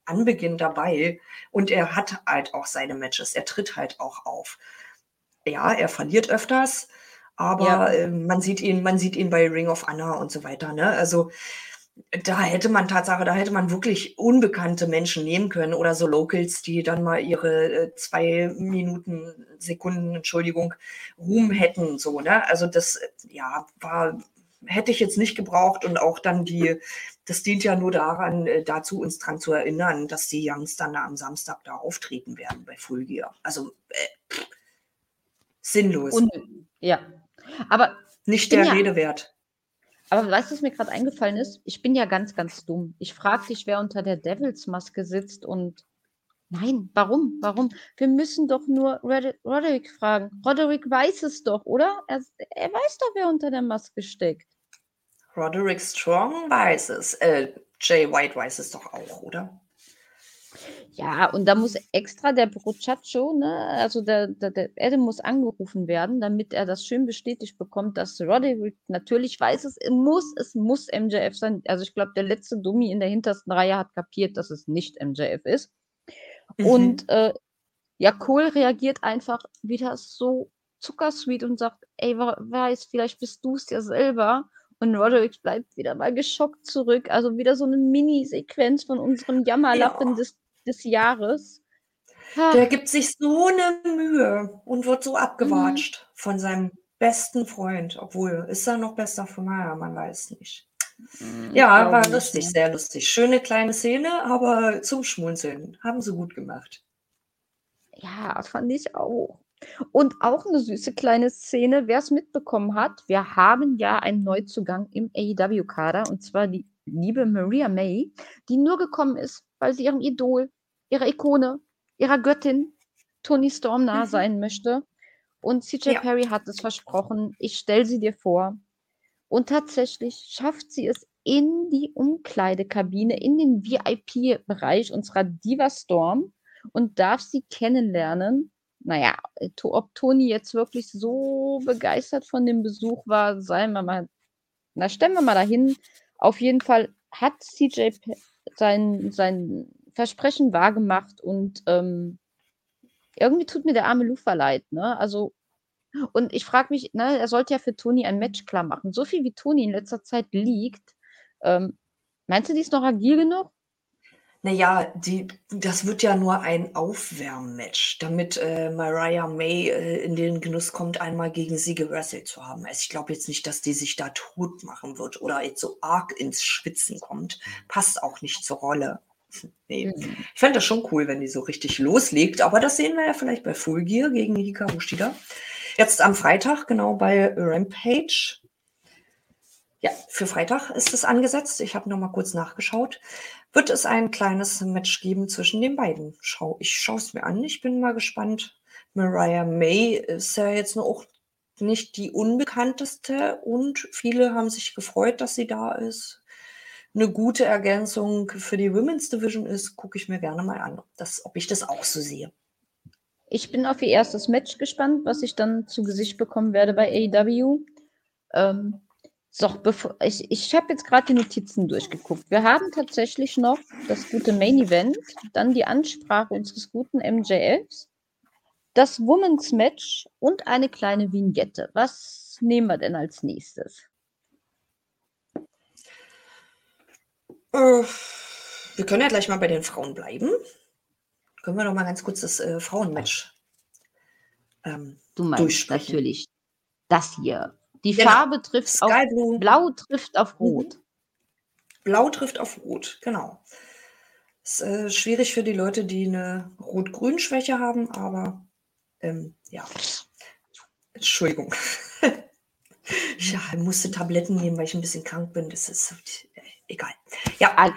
Anbeginn dabei und er hat halt auch seine Matches. Er tritt halt auch auf. Ja, er verliert öfters, aber ja. äh, man sieht ihn, man sieht ihn bei Ring of Honor und so weiter. Ne? Also da hätte man Tatsache, da hätte man wirklich unbekannte Menschen nehmen können oder so Locals, die dann mal ihre äh, zwei Minuten, Sekunden, Entschuldigung, Ruhm hätten. So, ne? Also das, ja, war, hätte ich jetzt nicht gebraucht und auch dann die, das dient ja nur daran, äh, dazu uns dran zu erinnern, dass die Youngs dann am Samstag da auftreten werden bei Full Gear. Also äh, sinnlos. Und, ja, aber nicht der ja, Rede wert. Aber weißt du, was mir gerade eingefallen ist? Ich bin ja ganz, ganz dumm. Ich frage dich, wer unter der Devils-Maske sitzt und nein, warum? Warum? Wir müssen doch nur Roderick fragen. Roderick weiß es doch, oder? Er, er weiß doch, wer unter der Maske steckt. Roderick Strong weiß es. Äh, Jay White weiß es doch auch, oder? Ja, und da muss extra der Brocaccio, ne, also der, der, der Adam muss angerufen werden, damit er das schön bestätigt bekommt, dass Roderick natürlich weiß, es muss, es muss MJF sein. Also ich glaube, der letzte Dummy in der hintersten Reihe hat kapiert, dass es nicht MJF ist. Mhm. Und äh, ja, Cole reagiert einfach wieder so zuckersweet und sagt, ey, wer weiß, vielleicht bist du es ja selber. Und Roderick bleibt wieder mal geschockt zurück. Also wieder so eine Mini-Sequenz von unserem Jammerlappen ja. des des Jahres. Der gibt sich so eine Mühe und wird so abgewatscht mhm. von seinem besten Freund. Obwohl, ist er noch besser von meiner? Man weiß nicht. Mhm, ja, war lustig, sehr lustig. Schöne kleine Szene, aber zum Schmunzeln. Haben sie gut gemacht. Ja, fand ich auch. Und auch eine süße kleine Szene, wer es mitbekommen hat, wir haben ja einen Neuzugang im AEW-Kader und zwar die liebe Maria May, die nur gekommen ist, weil sie ihrem Idol ihrer Ikone, ihrer Göttin Tony Storm nah mhm. sein möchte. Und CJ ja. Perry hat es versprochen, ich stelle sie dir vor. Und tatsächlich schafft sie es in die Umkleidekabine, in den VIP-Bereich unserer Diva Storm und darf sie kennenlernen. Naja, ob Toni jetzt wirklich so begeistert von dem Besuch war, seien wir mal, na, stellen wir mal dahin. Auf jeden Fall hat CJ sein, sein Versprechen wahrgemacht und ähm, irgendwie tut mir der arme Lufa leid, ne? Also, und ich frage mich, ne, er sollte ja für Toni ein Match klar machen. So viel wie Toni in letzter Zeit liegt, ähm, meinst du, die ist noch agil genug? Naja, die, das wird ja nur ein Aufwärmmatch, damit äh, Mariah May äh, in den Genuss kommt, einmal gegen sie gewrestelt zu haben. Also ich glaube jetzt nicht, dass die sich da tot machen wird oder jetzt so arg ins Schwitzen kommt. Passt auch nicht zur Rolle. [laughs] Nee. Mhm. Ich fände das schon cool, wenn die so richtig loslegt, aber das sehen wir ja vielleicht bei Full Gear gegen Hikaru Shida. Jetzt am Freitag, genau bei Rampage. Ja, für Freitag ist es angesetzt. Ich habe noch mal kurz nachgeschaut. Wird es ein kleines Match geben zwischen den beiden? Schau, ich schaue es mir an. Ich bin mal gespannt. Mariah May ist ja jetzt auch nicht die unbekannteste und viele haben sich gefreut, dass sie da ist. eine gute Ergänzung für die Women's Division ist, gucke ich mir gerne mal an, das, ob ich das auch so sehe. Ich bin auf ihr erstes Match gespannt, was ich dann zu Gesicht bekommen werde bei AEW. Ähm, so, bevor, ich, ich habe jetzt gerade die Notizen durchgeguckt. Wir haben tatsächlich noch das gute Main Event, dann die Ansprache unseres guten MJFs, das Women's Match und eine kleine Vignette. Was nehmen wir denn als nächstes? Äh, wir können ja gleich mal bei den Frauen bleiben. Können wir noch mal ganz kurz das äh, Frauenmatch ähm, Du meinst natürlich das hier. Die genau. Farbe trifft Sky auf Blue. Blau trifft auf mhm. Rot. Blau trifft auf Rot, genau. Ist äh, schwierig für die Leute, die eine Rot-Grün-Schwäche haben, aber ähm, ja. Entschuldigung. [laughs] ich musste Tabletten nehmen, weil ich ein bisschen krank bin. Das ist äh, egal. Ja,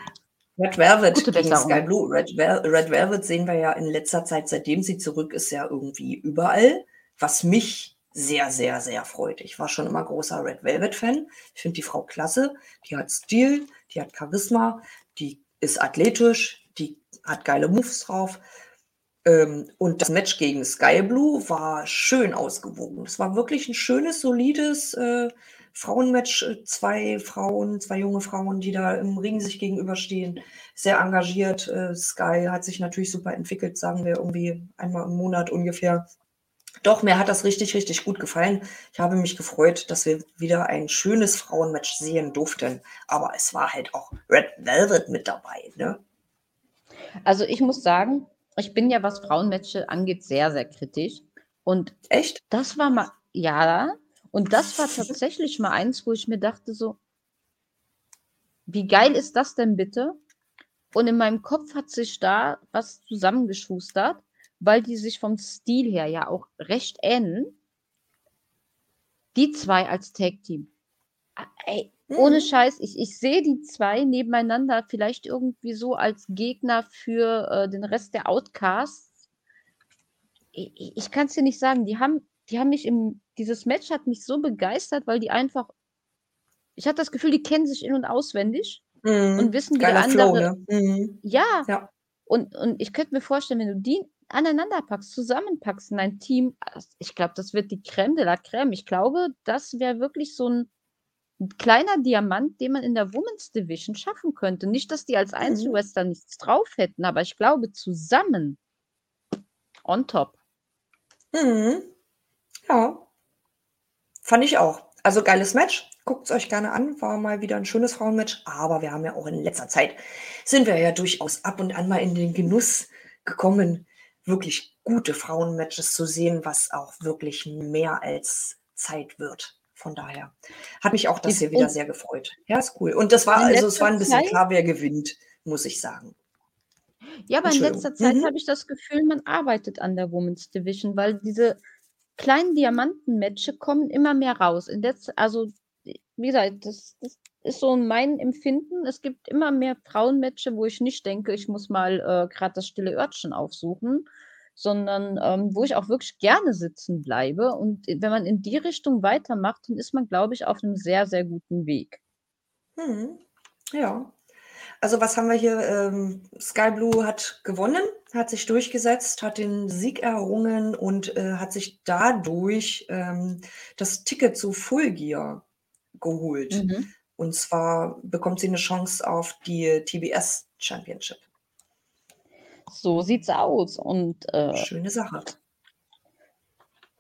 Red Velvet Gute gegen Sky Blue. Red, Vel Red Velvet sehen wir ja in letzter Zeit, seitdem sie zurück ist, ja irgendwie überall, was mich sehr, sehr, sehr freut. Ich war schon immer großer Red Velvet-Fan. Ich finde die Frau klasse. Die hat Stil, die hat Charisma, die ist athletisch, die hat geile Moves drauf. Ähm, und das Match gegen Sky Blue war schön ausgewogen. Es war wirklich ein schönes, solides äh, Frauenmatch, äh, zwei Frauen, zwei junge Frauen, die da im Ring sich gegenüberstehen, sehr engagiert. Äh, Sky hat sich natürlich super entwickelt, sagen wir irgendwie einmal im Monat ungefähr. Doch, mir hat das richtig, richtig gut gefallen. Ich habe mich gefreut, dass wir wieder ein schönes Frauenmatch sehen durften. Aber es war halt auch Red Velvet mit dabei, ne? Also ich muss sagen, ich bin ja, was Frauenmatches angeht, sehr, sehr kritisch. Und echt? Das war mal, ja, und das war tatsächlich mal eins, wo ich mir dachte so, wie geil ist das denn bitte? Und in meinem Kopf hat sich da was zusammengeschustert, weil die sich vom Stil her ja auch recht ähneln. Die zwei als Tag-Team. Ah, ey, ohne mhm. Scheiß, ich, ich sehe die zwei nebeneinander vielleicht irgendwie so als Gegner für äh, den Rest der Outcasts. Ich, ich kann es dir nicht sagen, die haben die haben mich im, dieses Match hat mich so begeistert, weil die einfach, ich hatte das Gefühl, die kennen sich in- und auswendig mhm. und wissen, wie der andere. Flow, ne? mhm. ja. ja. Und, und ich könnte mir vorstellen, wenn du die aneinander packst, zusammenpackst in ein Team, ich glaube, das wird die Creme de la Creme. Ich glaube, das wäre wirklich so ein, ein, kleiner Diamant, den man in der Women's Division schaffen könnte. Nicht, dass die als. Einzelwrestler mhm. nichts drauf hätten, aber ich glaube, zusammen on top. Mhm. Ja. Fand ich auch. Also geiles Match. Guckt es euch gerne an. War mal wieder ein schönes Frauenmatch. Aber wir haben ja auch in letzter Zeit, sind wir ja durchaus ab und an mal in den Genuss gekommen, wirklich gute Frauenmatches zu sehen, was auch wirklich mehr als Zeit wird. Von daher hat mich auch das hier wieder sehr gefreut. Ja, ist cool. Und das war, also es war ein bisschen Zeit? klar, wer gewinnt, muss ich sagen. Ja, aber in letzter Zeit mhm. habe ich das Gefühl, man arbeitet an der Women's Division, weil diese kleinen Diamanten-Matches kommen immer mehr raus. In der also, wie gesagt, das, das ist so mein Empfinden. Es gibt immer mehr Frauenmatches, wo ich nicht denke, ich muss mal äh, gerade das stille Örtchen aufsuchen, sondern ähm, wo ich auch wirklich gerne sitzen bleibe. Und wenn man in die Richtung weitermacht, dann ist man, glaube ich, auf einem sehr, sehr guten Weg. Hm. Ja, also was haben wir hier? Ähm, Sky Blue hat gewonnen, hat sich durchgesetzt, hat den Sieg errungen und äh, hat sich dadurch ähm, das Ticket zu Full Gear geholt. Mhm. Und zwar bekommt sie eine Chance auf die TBS Championship. So sieht's aus. Und äh, schöne Sache.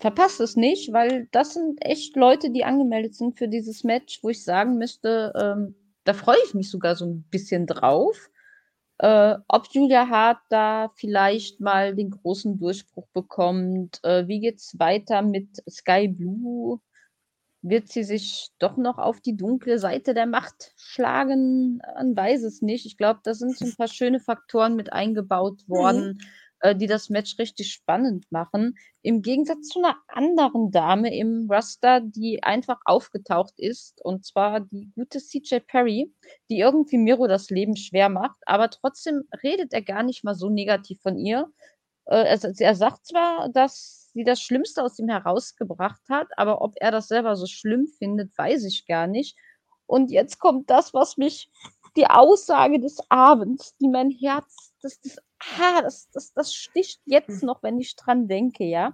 Verpasst es nicht, weil das sind echt Leute, die angemeldet sind für dieses Match, wo ich sagen müsste, ähm, da freue ich mich sogar so ein bisschen drauf. Äh, ob Julia Hart da vielleicht mal den großen Durchbruch bekommt. Äh, wie es weiter mit Sky Blue? Wird sie sich doch noch auf die dunkle Seite der Macht schlagen? Man weiß es nicht. Ich glaube, da sind so ein paar schöne Faktoren mit eingebaut mhm. worden. Mhm äh, die das Match richtig spannend machen. Im Gegensatz zu einer anderen Dame im Raster, die einfach aufgetaucht ist, und zwar die gute CJ Perry, die irgendwie Miro das Leben schwer macht, aber trotzdem redet er gar nicht mal so negativ von ihr. Äh, er, er sagt zwar, dass sie das Schlimmste aus ihm herausgebracht hat, aber ob er das selber so schlimm findet, weiß ich gar nicht. Und jetzt kommt das, was mich die Aussage des Abends, die mein Herz, das, das, ah, das, das, das sticht jetzt noch, wenn ich dran denke, ja.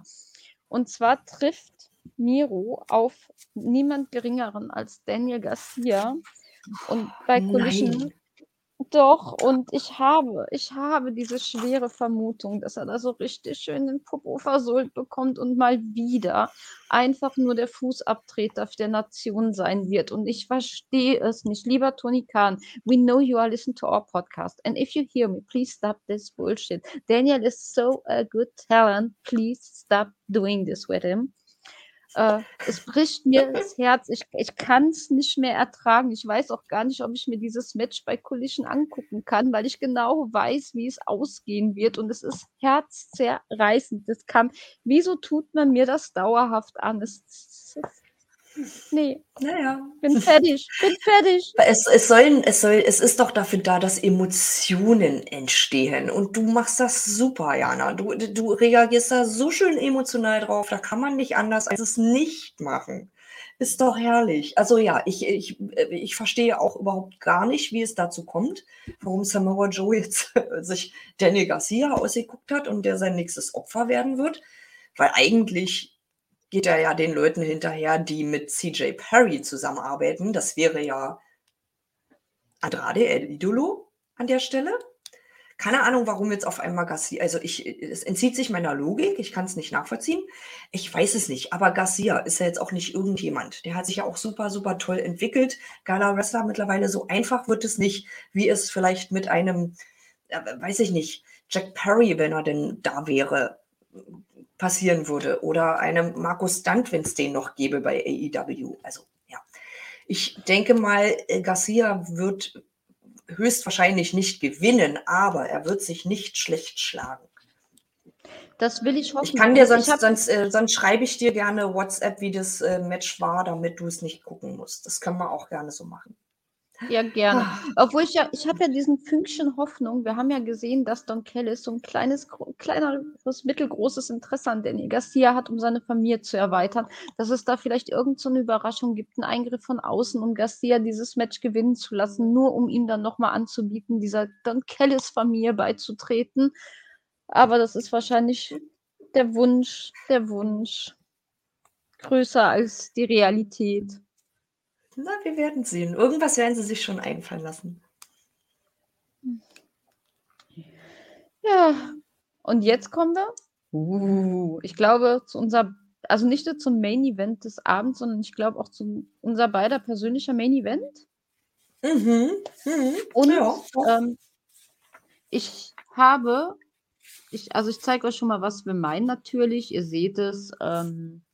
Und zwar trifft Miro auf niemand Geringeren als Daniel Garcia. Und bei Collision doch, und ich habe ich habe diese schwere Vermutung, dass er da so richtig schön den Popo versohlt bekommt und mal wieder einfach nur der Fußabtreter der Nation sein wird. Und ich verstehe es nicht. Lieber Tony Khan, we know you are listening to our podcast. And if you hear me, please stop this bullshit. Daniel is so a good talent. Please stop doing this with him. Äh, es bricht mir das Herz. Ich, ich kann es nicht mehr ertragen. Ich weiß auch gar nicht, ob ich mir dieses Match bei Collision angucken kann, weil ich genau weiß, wie es ausgehen wird. Und es ist herzzerreißend. Das kann, wieso tut man mir das dauerhaft an? Es, es, Nee. Naja. Bin fertig. Bin fertig. Es, es, sollen, es, soll, es ist doch dafür da, dass Emotionen entstehen. Und du machst das super, Jana. Du, du reagierst da so schön emotional drauf. Da kann man nicht anders als es nicht machen. Ist doch herrlich. Also ja, ich, ich, ich verstehe auch überhaupt gar nicht, wie es dazu kommt, warum Samoa Joe jetzt [laughs] sich Daniel Garcia ausgeguckt hat und der sein nächstes Opfer werden wird. Weil eigentlich geht er ja den Leuten hinterher, die mit CJ Perry zusammenarbeiten. Das wäre ja Andrade El Idolo an der Stelle. Keine Ahnung, warum jetzt auf einmal Garcia, also ich, es entzieht sich meiner Logik, ich kann es nicht nachvollziehen. Ich weiß es nicht, aber Garcia ist ja jetzt auch nicht irgendjemand. Der hat sich ja auch super, super toll entwickelt. Gala Wrestler mittlerweile so einfach wird es nicht, wie es vielleicht mit einem, äh, weiß ich nicht, Jack Perry, wenn er denn da wäre, passieren würde oder einem Markus Stunt, wenn es den noch gäbe bei AEW. Also ja, ich denke mal, äh, Garcia wird höchstwahrscheinlich nicht gewinnen, aber er wird sich nicht schlecht schlagen. Das will ich hoffen. Ich kann dir sonst, sonst, äh, sonst schreibe ich dir gerne WhatsApp, wie das äh, Match war, damit du es nicht gucken musst. Das können wir auch gerne so machen. Ja, gerne. Ah. Obwohl ich ja, ich habe ja diesen Fünkchen Hoffnung. Wir haben ja gesehen, dass Don Kellis so ein kleines, kleineres, mittelgroßes Interesse an Danny Garcia hat, um seine Familie zu erweitern. Dass es da vielleicht irgendeine so Überraschung gibt, einen Eingriff von außen, um Garcia dieses Match gewinnen zu lassen, nur um ihm dann nochmal anzubieten, dieser Don Kellis Familie beizutreten. Aber das ist wahrscheinlich der Wunsch, der Wunsch. Größer als die Realität. Na, wir werden sehen. Irgendwas werden sie sich schon einfallen lassen. Ja, und jetzt kommen wir, uh, ich glaube, zu unser, also nicht nur zum Main Event des Abends, sondern ich glaube auch zu unser beider persönlicher Main Event. Mhm. mhm. Und ja. ähm, ich habe, ich, also ich zeige euch schon mal, was wir meinen natürlich. Ihr seht es. Ähm,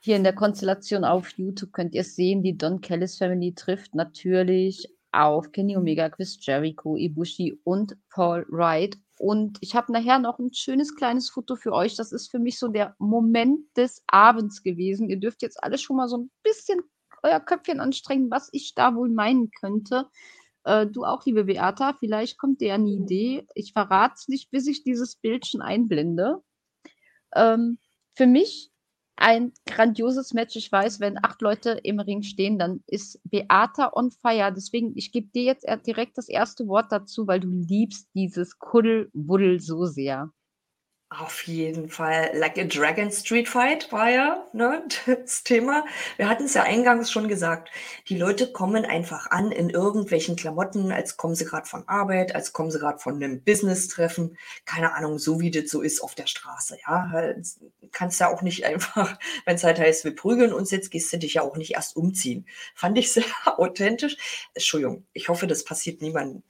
hier in der Konstellation auf YouTube könnt ihr sehen, die Don Kellis Family trifft natürlich auf Kenny Omega, Chris Jericho, Ibushi und Paul Wright. Und ich habe nachher noch ein schönes kleines Foto für euch. Das ist für mich so der Moment des Abends gewesen. Ihr dürft jetzt alle schon mal so ein bisschen euer Köpfchen anstrengen, was ich da wohl meinen könnte. Äh, du auch, liebe Beata, vielleicht kommt dir eine Idee. Ich verrate es nicht, bis ich dieses Bildchen einblende. Ähm, für mich ein grandioses Match. Ich weiß, wenn acht Leute im Ring stehen, dann ist Beata on fire. Deswegen, ich gebe dir jetzt direkt das erste Wort dazu, weil du liebst dieses Kuddelwuddel so sehr. Auf jeden Fall. Like a Dragon Street Fight war ja ne, [laughs] das Thema. Wir hatten es ja eingangs schon gesagt. Die Leute kommen einfach an in irgendwelchen Klamotten, als kommen sie gerade von Arbeit, als kommen sie gerade von einem Business-Treffen. Keine Ahnung, so wie das so ist auf der Straße. Ja, kannst ja auch nicht [laughs] einfach, wenn es halt heißt, wir prügeln uns jetzt, gehst du dich ja auch nicht erst umziehen. Fand ich sehr [laughs] authentisch. Entschuldigung, ich hoffe, das passiert niemandem.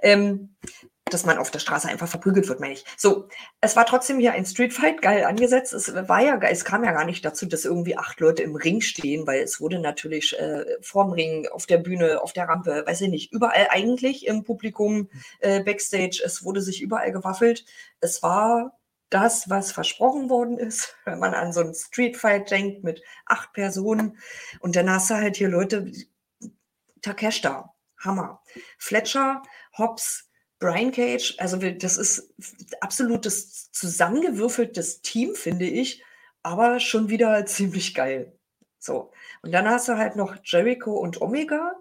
Ähm, dass man auf der Straße einfach verprügelt wird, meine ich. So, es war trotzdem hier ein Streetfight, geil angesetzt. Es war ja, es kam ja gar nicht dazu, dass irgendwie acht Leute im Ring stehen, weil es wurde natürlich äh, vorm Ring, auf der Bühne, auf der Rampe, weiß ich nicht, überall eigentlich im Publikum, äh, Backstage, es wurde sich überall gewaffelt. Es war das, was versprochen worden ist, [laughs] wenn man an so einen Streetfight denkt mit acht Personen. Und dann hast du halt hier Leute, Takeshita, Hammer. Fletcher, Hobbs, Brian Cage, also das ist absolutes zusammengewürfeltes Team, finde ich, aber schon wieder [laughs] ziemlich geil. So. Und dann hast du halt noch Jericho und Omega.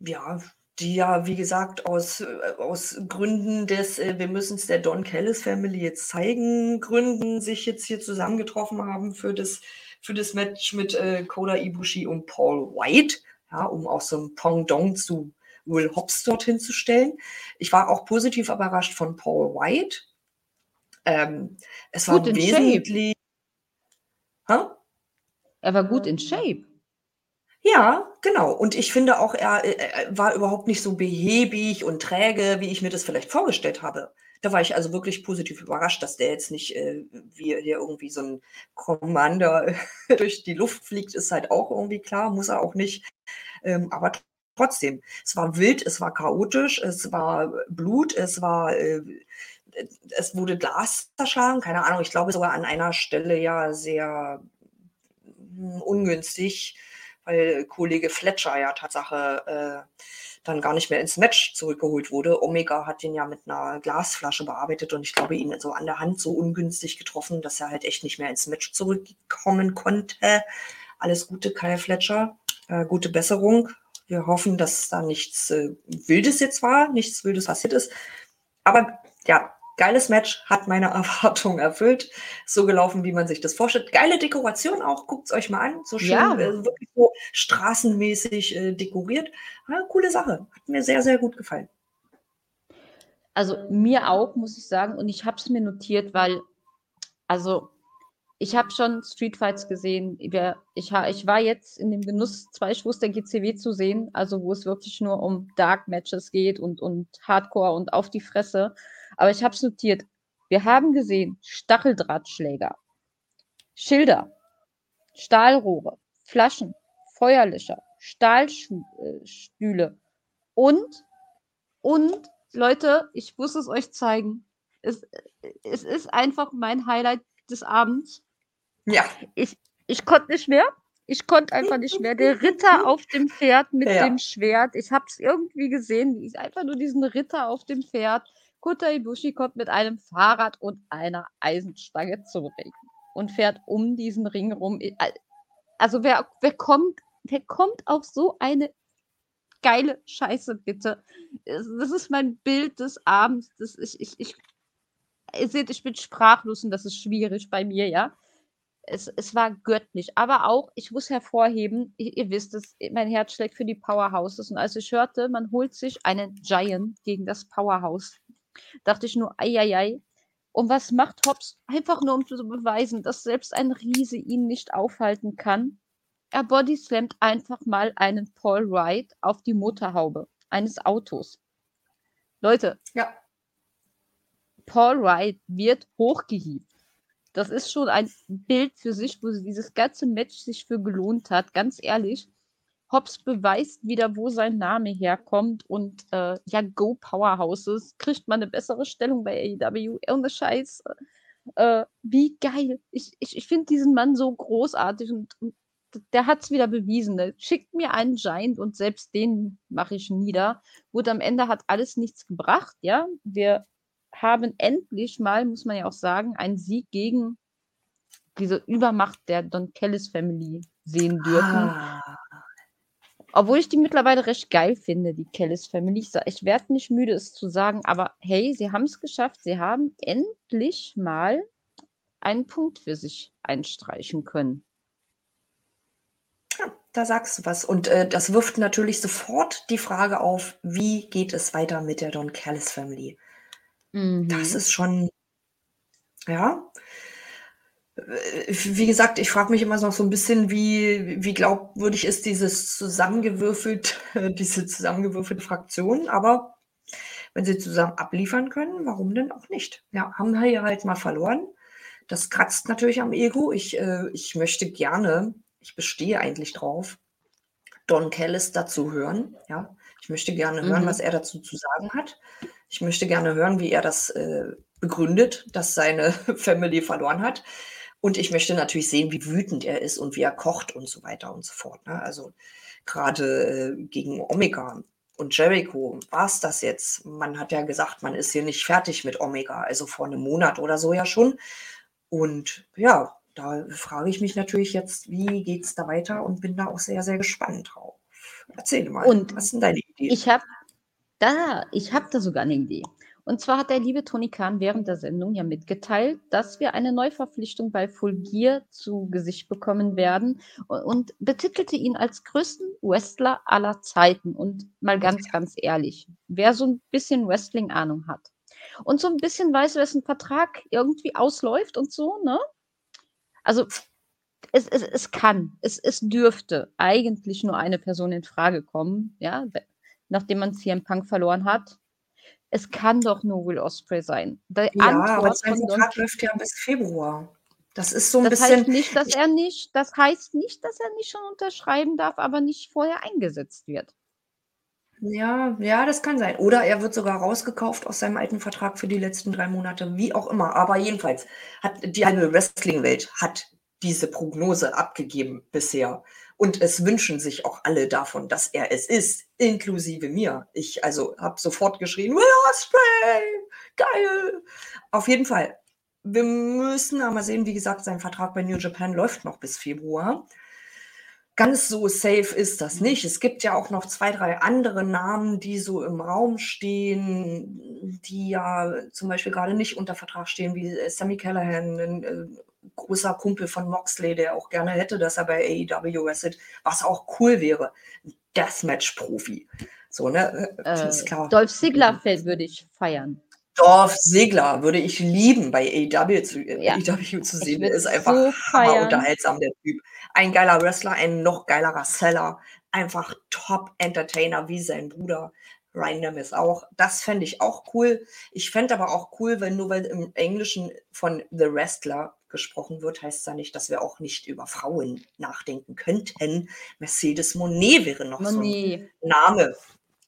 ja, die ja, wie gesagt, aus, äh, aus Gründen des, äh, wir müssen es der Don Callis Family jetzt zeigen, Gründen sich jetzt hier zusammengetroffen haben für das, für das Match mit äh, Koda Ibushi und Paul White, ja, um auch so ein Pong-Dong zu Will Hobbs dorthin zu stellen. Ich war auch positiv überrascht von Paul White. Ähm, es gut war wesentlich. Er war gut in Shape. Ja, genau. Und ich finde auch, er, äh, er war überhaupt nicht so behäbig und träge, wie ich mir das vielleicht vorgestellt habe. Da war ich also wirklich positiv überrascht, dass der jetzt nicht äh, wie hier irgendwie so ein Commander [laughs] durch die Luft fliegt, ist halt auch irgendwie klar, muss er auch nicht. Ähm, aber trotzdem, es war wild, es war chaotisch, es war Blut, es war, äh, es wurde Glas zerschlagen, keine Ahnung, ich glaube sogar an einer Stelle ja sehr hm, ungünstig weil Kollege Fletcher ja Tatsache äh, dann gar nicht mehr ins Match zurückgeholt wurde. Omega hat den ja mit einer Glasflasche bearbeitet und ich glaube, ihn so an der Hand so ungünstig getroffen, dass er halt echt nicht mehr ins Match zurückkommen konnte. Alles Gute, Kyle Fletcher. Äh, gute Besserung. Wir hoffen, dass da nichts äh, Wildes jetzt war, nichts Wildes passiert ist. Aber ja, Geiles Match, hat meine [laughs] Erwartungen erfüllt. So gelaufen, wie man sich das vorstellt. Geile Dekoration auch, guckt es euch mal an. So schön, ja. äh, wirklich so straßenmäßig äh, dekoriert. Ja, coole Sache. Hat mir sehr, sehr gut gefallen. Also mir auch, muss ich sagen. Und ich habe es mir notiert, weil, also ich habe schon Streetfights gesehen. Ich, ich war jetzt in dem Genuss, zwei Shows der GCW zu sehen, also wo es wirklich nur um Dark Matches geht und, und Hardcore und auf die Fresse. Aber ich habe es notiert. Wir haben gesehen Stacheldrahtschläger, Schilder, Stahlrohre, Flaschen, Feuerlöscher, Stahlstühle und, und, Leute, ich muss es euch zeigen. Es, es ist einfach mein Highlight des Abends. Ja. Ich, ich konnte nicht mehr. Ich konnte einfach nicht mehr. Der Ritter [laughs] auf dem Pferd mit ja. dem Schwert. Ich habe es irgendwie gesehen. Ich einfach nur diesen Ritter auf dem Pferd Kota Ibushi kommt mit einem Fahrrad und einer Eisenstange zum Ring und fährt um diesen Ring rum. Also wer, wer kommt, wer kommt auf so eine geile Scheiße, bitte? Das ist mein Bild des Abends. Das ich, ich, ich, ihr seht, ich bin sprachlos und das ist schwierig bei mir, ja. Es, es war göttlich. Aber auch, ich muss hervorheben, ihr, ihr wisst es, mein Herz schlägt für die Powerhouses. Und als ich hörte, man holt sich einen Giant gegen das Powerhouse dachte ich nur, eieiei. Und was macht Hobbs? Einfach nur, um zu beweisen, dass selbst ein Riese ihn nicht aufhalten kann. Er bodyslammt einfach mal einen Paul Wright auf die Motorhaube eines Autos. Leute, ja. Paul Wright wird hochgehievt. Das ist schon ein Bild für sich, wo dieses ganze Match sich für gelohnt hat, ganz ehrlich. Hobbs beweist wieder, wo sein Name herkommt und äh, ja, Go Powerhouses kriegt man eine bessere Stellung bei AEW. Ohne Scheiß. Äh, wie geil. Ich, ich, ich finde diesen Mann so großartig und, und der hat es wieder bewiesen. Ne? Schickt mir einen Giant und selbst den mache ich nieder. Gut, am Ende hat alles nichts gebracht, ja. Wir haben endlich mal, muss man ja auch sagen, einen Sieg gegen diese Übermacht der Don Kellis Family sehen dürfen. Ah. Obwohl ich die mittlerweile recht geil finde, die Kellis Family. Ich, ich werde nicht müde, es zu sagen, aber hey, sie haben es geschafft. Sie haben endlich mal einen Punkt für sich einstreichen können. Ja, da sagst du was. Und äh, das wirft natürlich sofort die Frage auf, wie geht es weiter mit der Don Callis Family? Mhm. Das ist schon, ja, wie gesagt, ich frage mich immer noch so ein bisschen, wie, wie glaubwürdig ist dieses zusammengewürfelt, [laughs] diese zusammengewürfelte Fraktion, aber wenn sie zusammen abliefern können, warum denn auch nicht? Ja, haben wir hier halt mal verloren. Das kratzt natürlich am Ego. Ich, äh, ich möchte gerne, ich bestehe eigentlich drauf, Don Callis dazu hören. Ja, ich möchte gerne hören, mhm. was er dazu zu sagen hat. Ich möchte gerne hören, wie er das äh, begründet, dass seine [laughs] Family verloren hat. Und ich möchte natürlich sehen, wie wütend er ist und wie er kocht und so weiter und so fort. Ne? Also gerade äh, gegen Omega und Jericho war es das jetzt. Man hat ja gesagt, man ist hier nicht fertig mit Omega, also vor einem Monat oder so ja schon. Und ja, da frage ich mich natürlich jetzt, wie geht es da weiter und bin da auch sehr, sehr gespannt drauf. Erzähl mal, Und was denn deine Idee? ich habe da ich habe da sogar eine Idee. Und zwar hat der liebe Tony Khan während der Sendung ja mitgeteilt, dass wir eine Neuverpflichtung bei Full Gear zu Gesicht bekommen werden u und betitelte ihn als größten Wrestler aller Zeiten. Und mal ganz, ganz ehrlich, wer so ein bisschen Wrestling-Ahnung hat und so ein bisschen weiß, wessen Vertrag irgendwie ausläuft und so, ne? Also, es es es kann, es es dürfte eigentlich nur eine Person in Frage kommen, ja, nachdem man CM Punk verloren hat. Es kann doch nur Will Ospreay sein. Die Ja, aber Antwort sein von Don Vertrag läuft ja bis Februar. Das ist so 'n Das heißt bisschen nicht, dass er nicht das heißt nicht, dass er nicht schon unterschreiben darf, aber nicht vorher eingesetzt wird. Ja, ja, das kann sein. Oder er wird sogar rausgekauft aus seinem alten Vertrag für die letzten 3 Monate, wie auch immer. Aber jedenfalls hat die halbe Wrestling-Welt hat diese Prognose abgegeben bisher. Und es wünschen sich auch alle davon, dass er es ist, inklusive mir. Ich also habe sofort geschrien: „Will Ospreay, geil!“ Auf jeden Fall. Wir müssen aber sehen, wie gesagt, sein Vertrag bei New Japan läuft noch bis Februar. Ganz so safe ist das nicht. Es gibt ja auch noch 2, 3 andere Namen, die so im Raum stehen, die ja zum Beispiel grade nicht unter Vertrag stehen, wie, äh, Sami Callihan, 'n, äh, großer Kumpel von Moxley, der auch gerne hätte, dass er bei AEW wrestelt, was auch cool wäre. Deathmatch-Profi. So, ne? Äh, ist Äh, klar. Dolph Ziggler fällt würde ich feiern. Dolph Ziggler würde ich lieben, bei AEW zu äh, Ja, AEW zu sehen. Der ist einfach so feiern. hammerunterhaltsam, der Typ. Ein geiler Wrestler, ein noch geilerer Seller, einfach Top-Entertainer wie sein Bruder. Ryan Nemeth auch. Das fände ich auch cool. Ich fände aber auch cool, wenn nur weil im Englischen von The Wrestler gesprochen wird, heißt ja nicht, dass wir auch nicht über Frauen nachdenken könnten. Mercedes Moné wäre noch so 'n Moné. Name.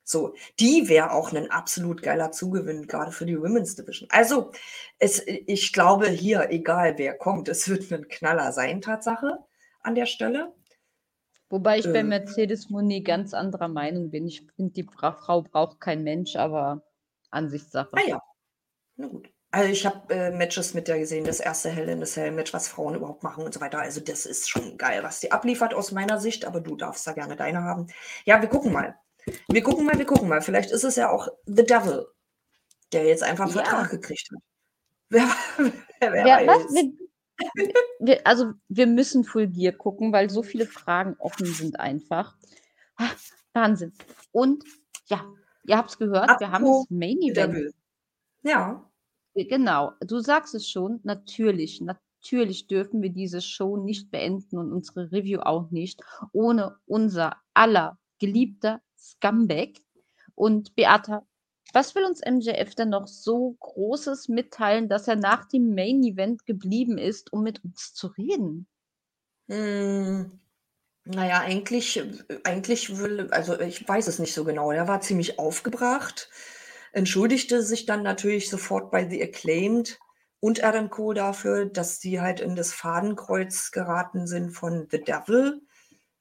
So, die wäre auch 'nen absolut geiler Zugewinn, grade für die Women's Division. Also, es ich glaube hier, egal wer kommt, es wird 'nen Knaller sein, Tatsache, an der Stelle. Wobei ich bei Äh Mercedes Moné ganz anderer Meinung bin. Ich finde, die Frau braucht kein Mensch, aber Ansichtssache. Ah ja, na gut. Also, ich habe, äh, Matches mit der gesehen, das erste Hell in a Cell Match, was Frauen überhaupt machen und so weiter. Also, das ist schon geil, was die abliefert aus meiner Sicht, aber du darfst da gerne deine haben. Ja, wir gucken mal. Wir gucken mal, wir gucken mal. Vielleicht ist es ja auch The Devil, der jetzt einfach 'n Vertrag Ja. gekriegt hat. [laughs] Wer wer Wer was? weiß. Wir wir also, wir müssen Full Gear gucken, weil so viele Fragen offen sind einfach. Ah, Wahnsinn. Und ja, ihr habt's gehört, wir haben Apropos das Main The Event. Ja. Äh, genau, du sagst es schon, natürlich, natürlich dürfen wir diese Show nicht beenden und unsere Review auch nicht, ohne unser aller geliebter Scumbag. Und Beata, was will uns MJF denn noch so Großes mitteilen, dass er nach dem Main Event geblieben ist, um mit uns zu reden? Hm, na ja, eigentlich äh, eigentlich will also, ich weiß es nicht so genau. Er war ziemlich aufgebracht, entschuldigte sich dann natürlich sofort bei The Acclaimed und Adam Cole dafür, dass die halt in das Fadenkreuz geraten sind von The Devil,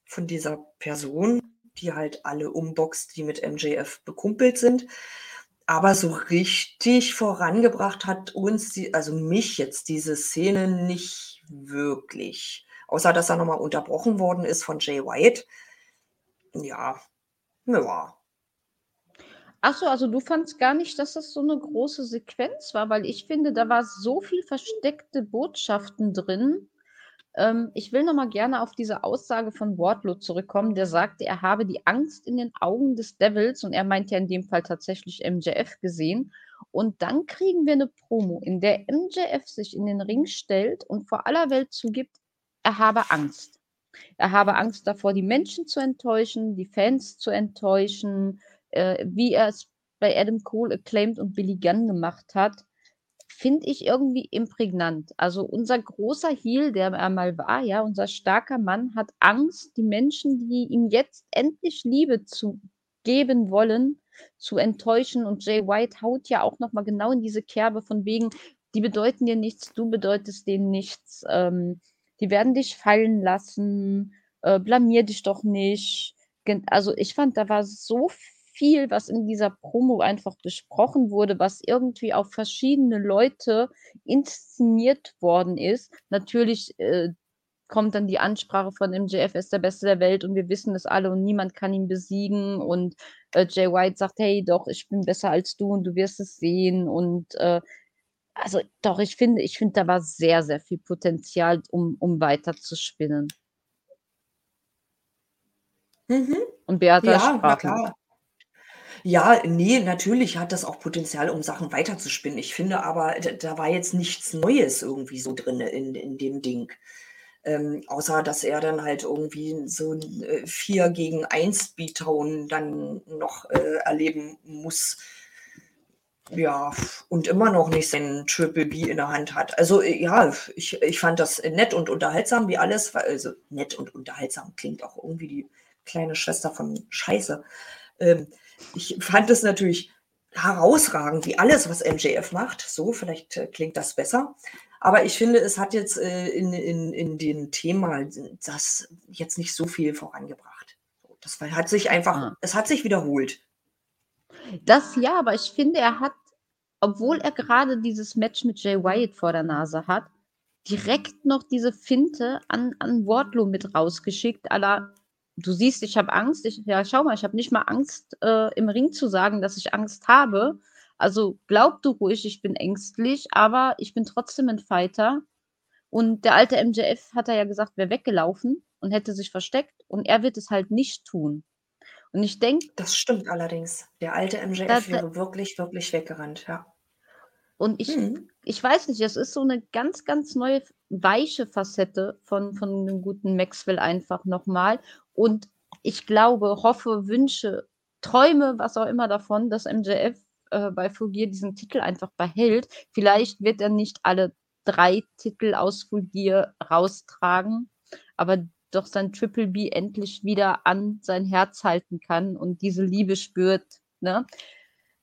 von dieser Person, die halt alle umboxt, die mit MJF bekumpelt sind. Aber so richtig vorangebracht hat uns die also mich jetzt diese Szene nicht wirklich. Außer dass er noch mal unterbrochen worden ist von Jay White. Ja, ja. Ach so, also du fandst gar nicht, dass das so 'ne große Sequenz war? Weil ich finde, da war so viel versteckte Botschaften drin. Ähm, ich will noch mal gerne auf diese Aussage von Wardlow zurückkommen, der sagte, er habe die Angst in den Augen des Devils und er meint ja in dem Fall tatsächlich MJF gesehen. Und dann kriegen wir 'ne Promo, in der MJF sich in den Ring stellt und vor aller Welt zugibt, er habe Angst. Er habe Angst davor, die Menschen zu enttäuschen, die Fans zu enttäuschen, äh, wie er es bei Adam Cole, Acclaimed und Billy Gunn gemacht hat, finde ich irgendwie imprägnant. Also, unser großer Heel, der er mal war, ja, unser starker Mann, hat Angst, die Menschen, die ihm jetzt endlich Liebe zu geben wollen, zu enttäuschen. Und Jay White haut ja auch noch mal genau in diese Kerbe von wegen: „Die bedeuten dir nichts, du bedeutest denen nichts, ähm, die werden dich fallen lassen, äh, blamier dich doch nicht.“ Gen also, ich fand, da war so viel, was in dieser Promo einfach besprochen wurde, was irgendwie auf verschiedene Leute inszeniert worden ist. Natürlich, äh, kommt dann die Ansprache von MJF, er ist der Beste der Welt und wir wissen es alle und niemand kann ihn besiegen. Und äh, Jay White sagt, hey, doch, ich bin besser als du und du wirst es sehen. Und äh, also doch, ich finde, ich finde, da war sehr, sehr viel Potenzial, um, um weiter zu spinnen. Mhm. Und Beata Ja, sprach klar. Ja, ne, natürlich hat das auch Potenzial, um Sachen weiterzuspinnen. Ich finde aber, da war jetzt nichts Neues irgendwie so drin in in dem Ding. Ähm, außer dass er dann halt irgendwie so 'n, äh, 4 gegen 1 Beatdown dann noch, äh, erleben muss. Ja, und immer noch nicht sein Triple B in der Hand hat. Also, äh, ja, ich ich fand das nett und unterhaltsam wie alles, also, nett und unterhaltsam klingt auch irgendwie die kleine Schwester von Scheiße. Ähm, ich fand es natürlich herausragend, wie alles, was MJF macht. So, vielleicht, äh, klingt das besser. Aber ich finde, es hat jetzt, äh, in in in dem Thema das jetzt nicht so viel vorangebracht. Das hat sich einfach Ah. es hat sich wiederholt. Das ja, aber ich finde, er hat, obwohl er gerade dieses Match mit Jay Wyatt vor der Nase hat, direkt noch diese Finte an an Wardlow mit rausgeschickt, à la: „Du siehst, ich habe Angst. Ich ja, schau mal, ich habe nicht mal Angst, äh, im Ring zu sagen, dass ich Angst habe. Also, glaub du ruhig, ich bin ängstlich, aber ich bin trotzdem 'n Fighter.“ Und der alte MJF hat er ja gesagt, wäre weggelaufen und hätte sich versteckt und er wird es halt nicht tun. Und ich denke Das stimmt allerdings. Der alte MJF wäre wirklich, wirklich weggerannt, ja. Und ich Mhm. Ich weiß nicht, es ist so 'ne ganz, ganz neue weiche Facette von von dem guten Maxwell einfach noch mal. Und ich glaube, hoffe, wünsche, träume, was auch immer davon, dass MJF, äh, bei Full Gear diesen Titel einfach behält. Vielleicht wird er nicht alle 3 Titel aus Full Gear raustragen, aber doch sein Triple B endlich wieder an sein Herz halten kann und diese Liebe spürt, ne?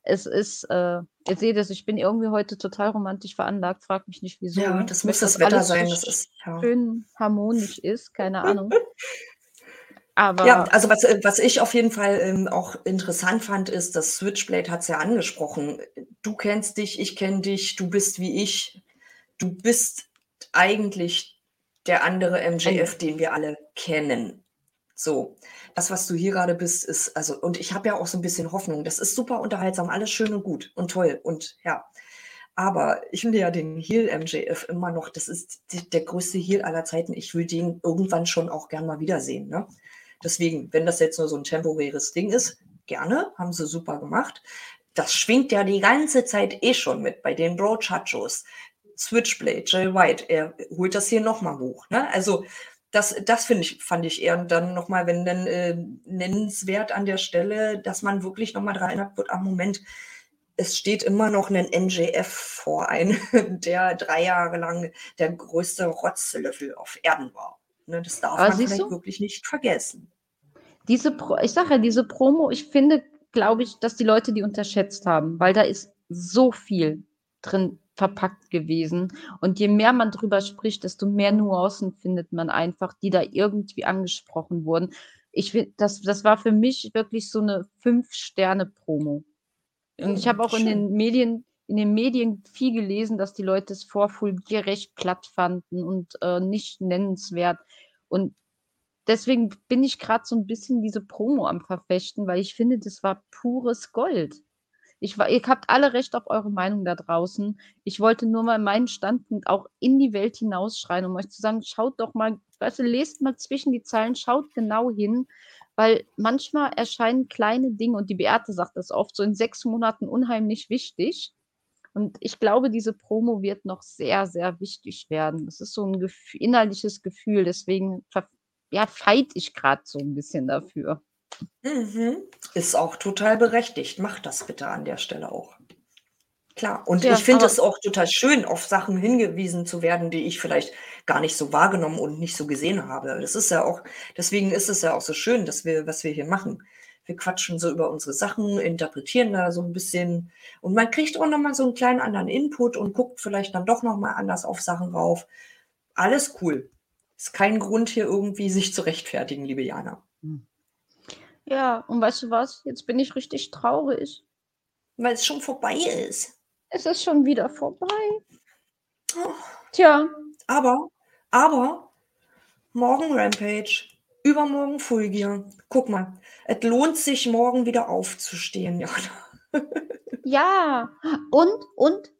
Es ist, äh ihr seht es, ich bin irgendwie heute total romantisch veranlagt, fragt mich nicht wieso. Ja, das muss das Wetter sein, das ist ja. schön harmonisch ist, keine Ahnung. [laughs] Ja, Aber also was was ich auf jeden Fall, ähm, auch interessant fand, ist, dass Switchblade hat's ja angesprochen. Du kennst dich, ich kenne dich, du bist wie ich. Du bist eigentlich der andere MJF, den wir alle kennen. So, das, was du hier grade bist, ist also und ich habe ja auch so 'n bisschen Hoffnung. Das ist super unterhaltsam, alles schön und gut und toll und ja. Aber ich finde ja den Heel MJF immer noch das ist der größte Heel aller Zeiten. Ich will den irgendwann schon auch gern mal wiedersehen, ne? Deswegen, wenn das jetzt nur so 'n temporäres Ding ist, gerne, haben sie super gemacht. Das schwingt ja die ganze Zeit eh schon mit bei den Brochachos. Switchblade, Jay White, er holt das hier noch mal hoch, ne? Also, das das finde ich fand ich eher dann noch mal, wenn dann, äh, nennenswert an der Stelle, dass man wirklich noch mal dran erinnert wird: „Ah, Moment, es steht immer noch 'nen MJF vor einem, [laughs] der 3 Jahre lang der größte Rotzlöffel auf Erden war.“ Ne, das darf Aber man siehst vielleicht du? wirklich nicht vergessen. Diese Pro ich sage ja, diese Promo, ich finde, glaube ich, dass die Leute die unterschätzt haben, weil da ist so viel drin verpackt gewesen. Und je mehr man drüber spricht, desto mehr Nuancen findet man einfach, die da irgendwie angesprochen wurden. Ich finde, das das war für mich wirklich so 'ne 5-Sterne-Promo. Und ich Oh, habe auch in den Medien in den Medien viel gelesen, dass die Leute es vor Full Gear recht platt fanden und, äh, nicht nennenswert. Und deswegen bin ich grad so 'n bisschen diese Promo am Verfechten, weil ich finde, das war pures Gold. Ich ihr habt alle Recht auf eure Meinung da draußen. Ich wollte nur mal meinen Standpunkt auch in die Welt hinausschreien, um euch zu sagen: „Schaut doch mal du, lest mal zwischen die Zeilen, schaut genau hin“, weil manchmal erscheinen kleine Dinge und die Beate sagt das oft, so in 6 Monaten unheimlich wichtig. Und ich glaube, diese Promo wird noch sehr, sehr wichtig werden. Das ist so 'n Gef innerliches Gefühl, deswegen ja, fight ich grad so 'n bisschen dafür. Mhm. Ist auch total berechtigt. Macht das bitte an der Stelle auch. Klar. Und Tja, ich finde aber es auch total schön, auf Sachen hingewiesen zu werden, die ich vielleicht gar nicht so wahrgenommen und nicht so gesehen habe. Das ist ja auch deswegen ist es ja auch so schön, dass wir was wir hier machen. Wir quatschen so über unsere Sachen, interpretieren da so 'n bisschen und man kriegt auch noch mal so 'n kleinen anderen Input und guckt vielleicht dann doch noch mal anders auf Sachen rauf. Alles cool. Ist kein Grund, hier irgendwie sich zu rechtfertigen, liebe Jana. Hm. Ja, und weißt du was? Jetzt bin ich richtig traurig. Weil's schon vorbei ist. Es ist schon wieder vorbei. Oh. Tja. Aber aber morgen Rampage, übermorgen Full Gear. Guck mal, es lohnt sich, morgen wieder aufzustehen, Jana. [laughs] Ja, und, und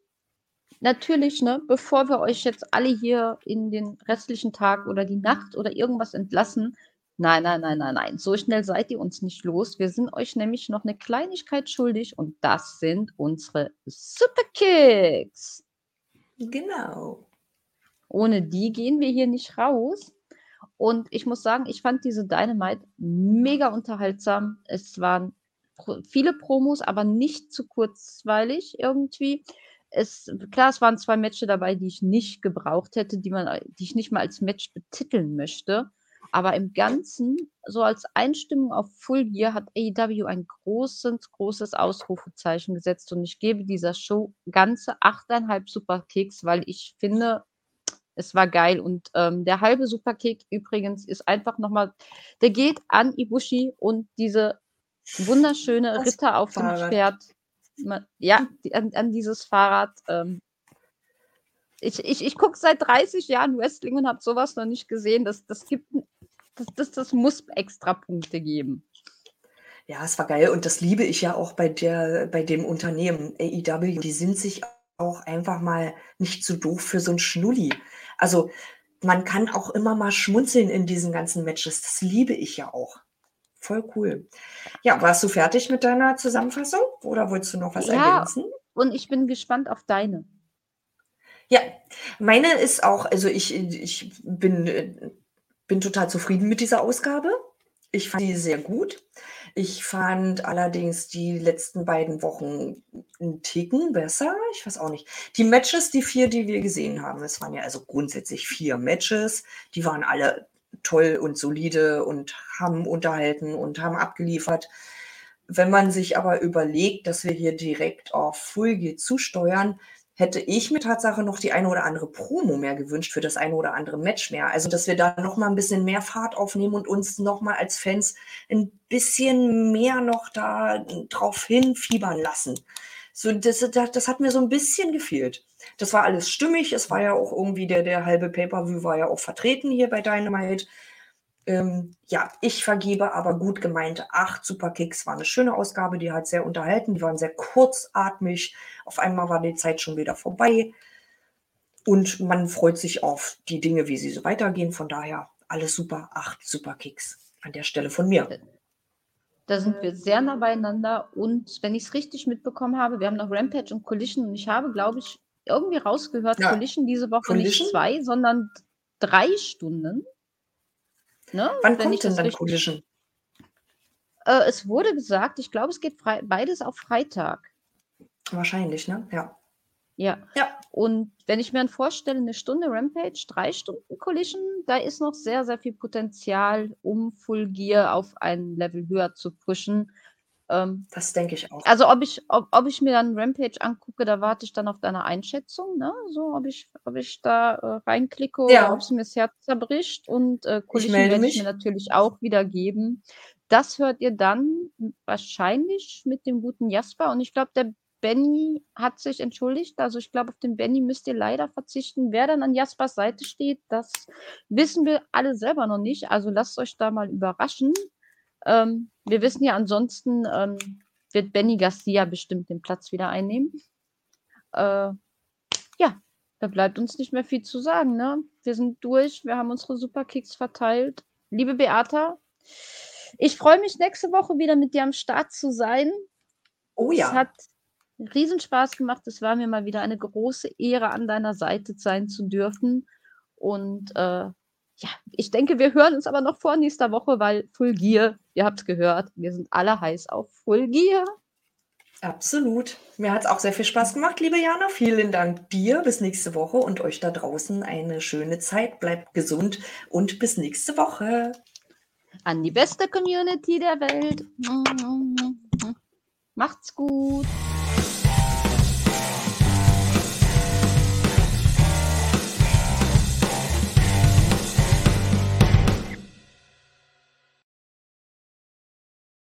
natürlich, ne, bevor wir euch jetzt alle hier in den restlichen Tag oder die Nacht oder irgendwas entlassen, nein, nein, nein, nein, nein, so schnell seid ihr uns nicht los. Wir sind euch nämlich noch eine Kleinigkeit schuldig und das sind unsere Superkicks. Genau. Ohne die gehen wir hier nicht raus. Und ich muss sagen, ich fand diese Dynamite mega unterhaltsam. Es waren viele Promos, aber nicht zu kurzweilig irgendwie. Es, klar, es waren zwei Matches dabei, die ich nicht gebraucht hätte, die, man, die ich nicht mal als Match betiteln möchte. Aber im Ganzen, so als Einstimmung auf Full Gear, hat AEW ein großes, großes Ausrufezeichen gesetzt. Und ich gebe dieser Show ganze 8,5 Superkicks, weil ich finde, es war geil. Und ähm, der halbe Superkick übrigens ist einfach nochmal, der geht an Ibushi und diese wunderschöne Ritter auf Fahrrad. dem Pferd. Ja, die, an, an, dieses Fahrrad. Ähm, ich ich, ich gucke seit 30 Jahren Wrestling und habe sowas noch nicht gesehen. Das, das, gibt, das, das, das muss extra Punkte geben. Ja, es war geil und das liebe ich ja auch bei, der, bei dem Unternehmen AEW. Die sind sich auch einfach mal nicht zu doof für so ein Schnulli. Also man kann auch immer mal schmunzeln in diesen ganzen Matches. Das liebe ich ja auch. Voll cool. Ja, warst du fertig mit deiner Zusammenfassung oder wolltest du noch was ja, ergänzen? Und ich bin gespannt auf deine. Ja, meine ist auch, also ich, ich bin, bin total zufrieden mit dieser Ausgabe. Ich fand sie sehr gut. Ich fand allerdings die letzten beiden Wochen einen Ticken besser. Ich weiß auch nicht. Die Matches, die vier, die wir gesehen haben, es waren ja also grundsätzlich vier Matches. Die waren alle toll und solide und haben unterhalten und haben abgeliefert. Wenn man sich aber überlegt, dass wir hier direkt auf Fulgi zusteuern, hätte ich mir Tatsache noch die eine oder andere Promo mehr gewünscht für das eine oder andere Match mehr. Also, dass wir da noch mal ein bisschen mehr Fahrt aufnehmen und uns noch mal als Fans ein bisschen mehr noch da drauf hinfiebern lassen. So, das, das, das hat mir so ein bisschen gefehlt. Das war alles stimmig. Es war ja auch irgendwie der, der halbe Pay-Per-View war ja auch vertreten hier bei Dynamite. Ähm, ja, ich vergebe aber gut gemeinte acht Superkicks. War eine schöne Ausgabe, die hat sehr unterhalten, die waren sehr kurzatmig. Auf einmal war die Zeit schon wieder vorbei. Und man freut sich auf die Dinge, wie sie so weitergehen. Von daher alles super, acht Superkicks an der Stelle von mir. Da sind wir sehr nah beieinander. Und wenn ich es richtig mitbekommen habe, wir haben noch Rampage und Collision. Und ich habe, glaube ich, irgendwie rausgehört, ja. Collision diese Woche Collision? nicht zwei, sondern drei Stunden. Ne? Wann Wenn kommt denn dann Collision? Äh, es wurde gesagt, ich glaube, es geht beides auf Freitag. Wahrscheinlich, ne? Ja. Ja. ja. Und wenn ich mir dann vorstelle, eine Stunde Rampage, drei Stunden Collision, da ist noch sehr, sehr viel Potenzial, um Full Gear auf ein Level höher zu pushen. Ähm, das denke ich auch. Also ob ich, ob, ob ich mir dann Rampage angucke, da warte ich dann auf deine Einschätzung, ne? So, ob ich, ob ich da äh, reinklicke ja. oder ob es mir das Herz zerbricht. Und äh, Collision werde ich mir natürlich auch wieder geben. Das hört ihr dann wahrscheinlich mit dem guten Jasper. Und ich glaube, der Benny hat sich entschuldigt. Also ich glaube, auf den Benny müsst ihr leider verzichten. Wer dann an Jaspers Seite steht, das wissen wir alle selber noch nicht. Also lasst euch da mal überraschen. Ähm, wir wissen ja ansonsten, ähm, wird Benny Garcia bestimmt den Platz wieder einnehmen. Äh, ja, da bleibt uns nicht mehr viel zu sagen. Ne? Wir sind durch, wir haben unsere Superkicks verteilt. Liebe Beata, ich freue mich nächste Woche wieder mit dir am Start zu sein. Oh ja. Es hat Riesenspaß gemacht. Es war mir mal wieder eine große Ehre, an deiner Seite sein zu dürfen. Und äh, ja, ich denke, wir hören uns aber noch vor nächster Woche, weil Full Gear, ihr habt es gehört, wir sind alle heiß auf Full Gear. Absolut. Mir hat es auch sehr viel Spaß gemacht, liebe Jana. Vielen Dank dir. Bis nächste Woche und euch da draußen eine schöne Zeit. Bleibt gesund und bis nächste Woche. An die beste Community der Welt. Macht's gut.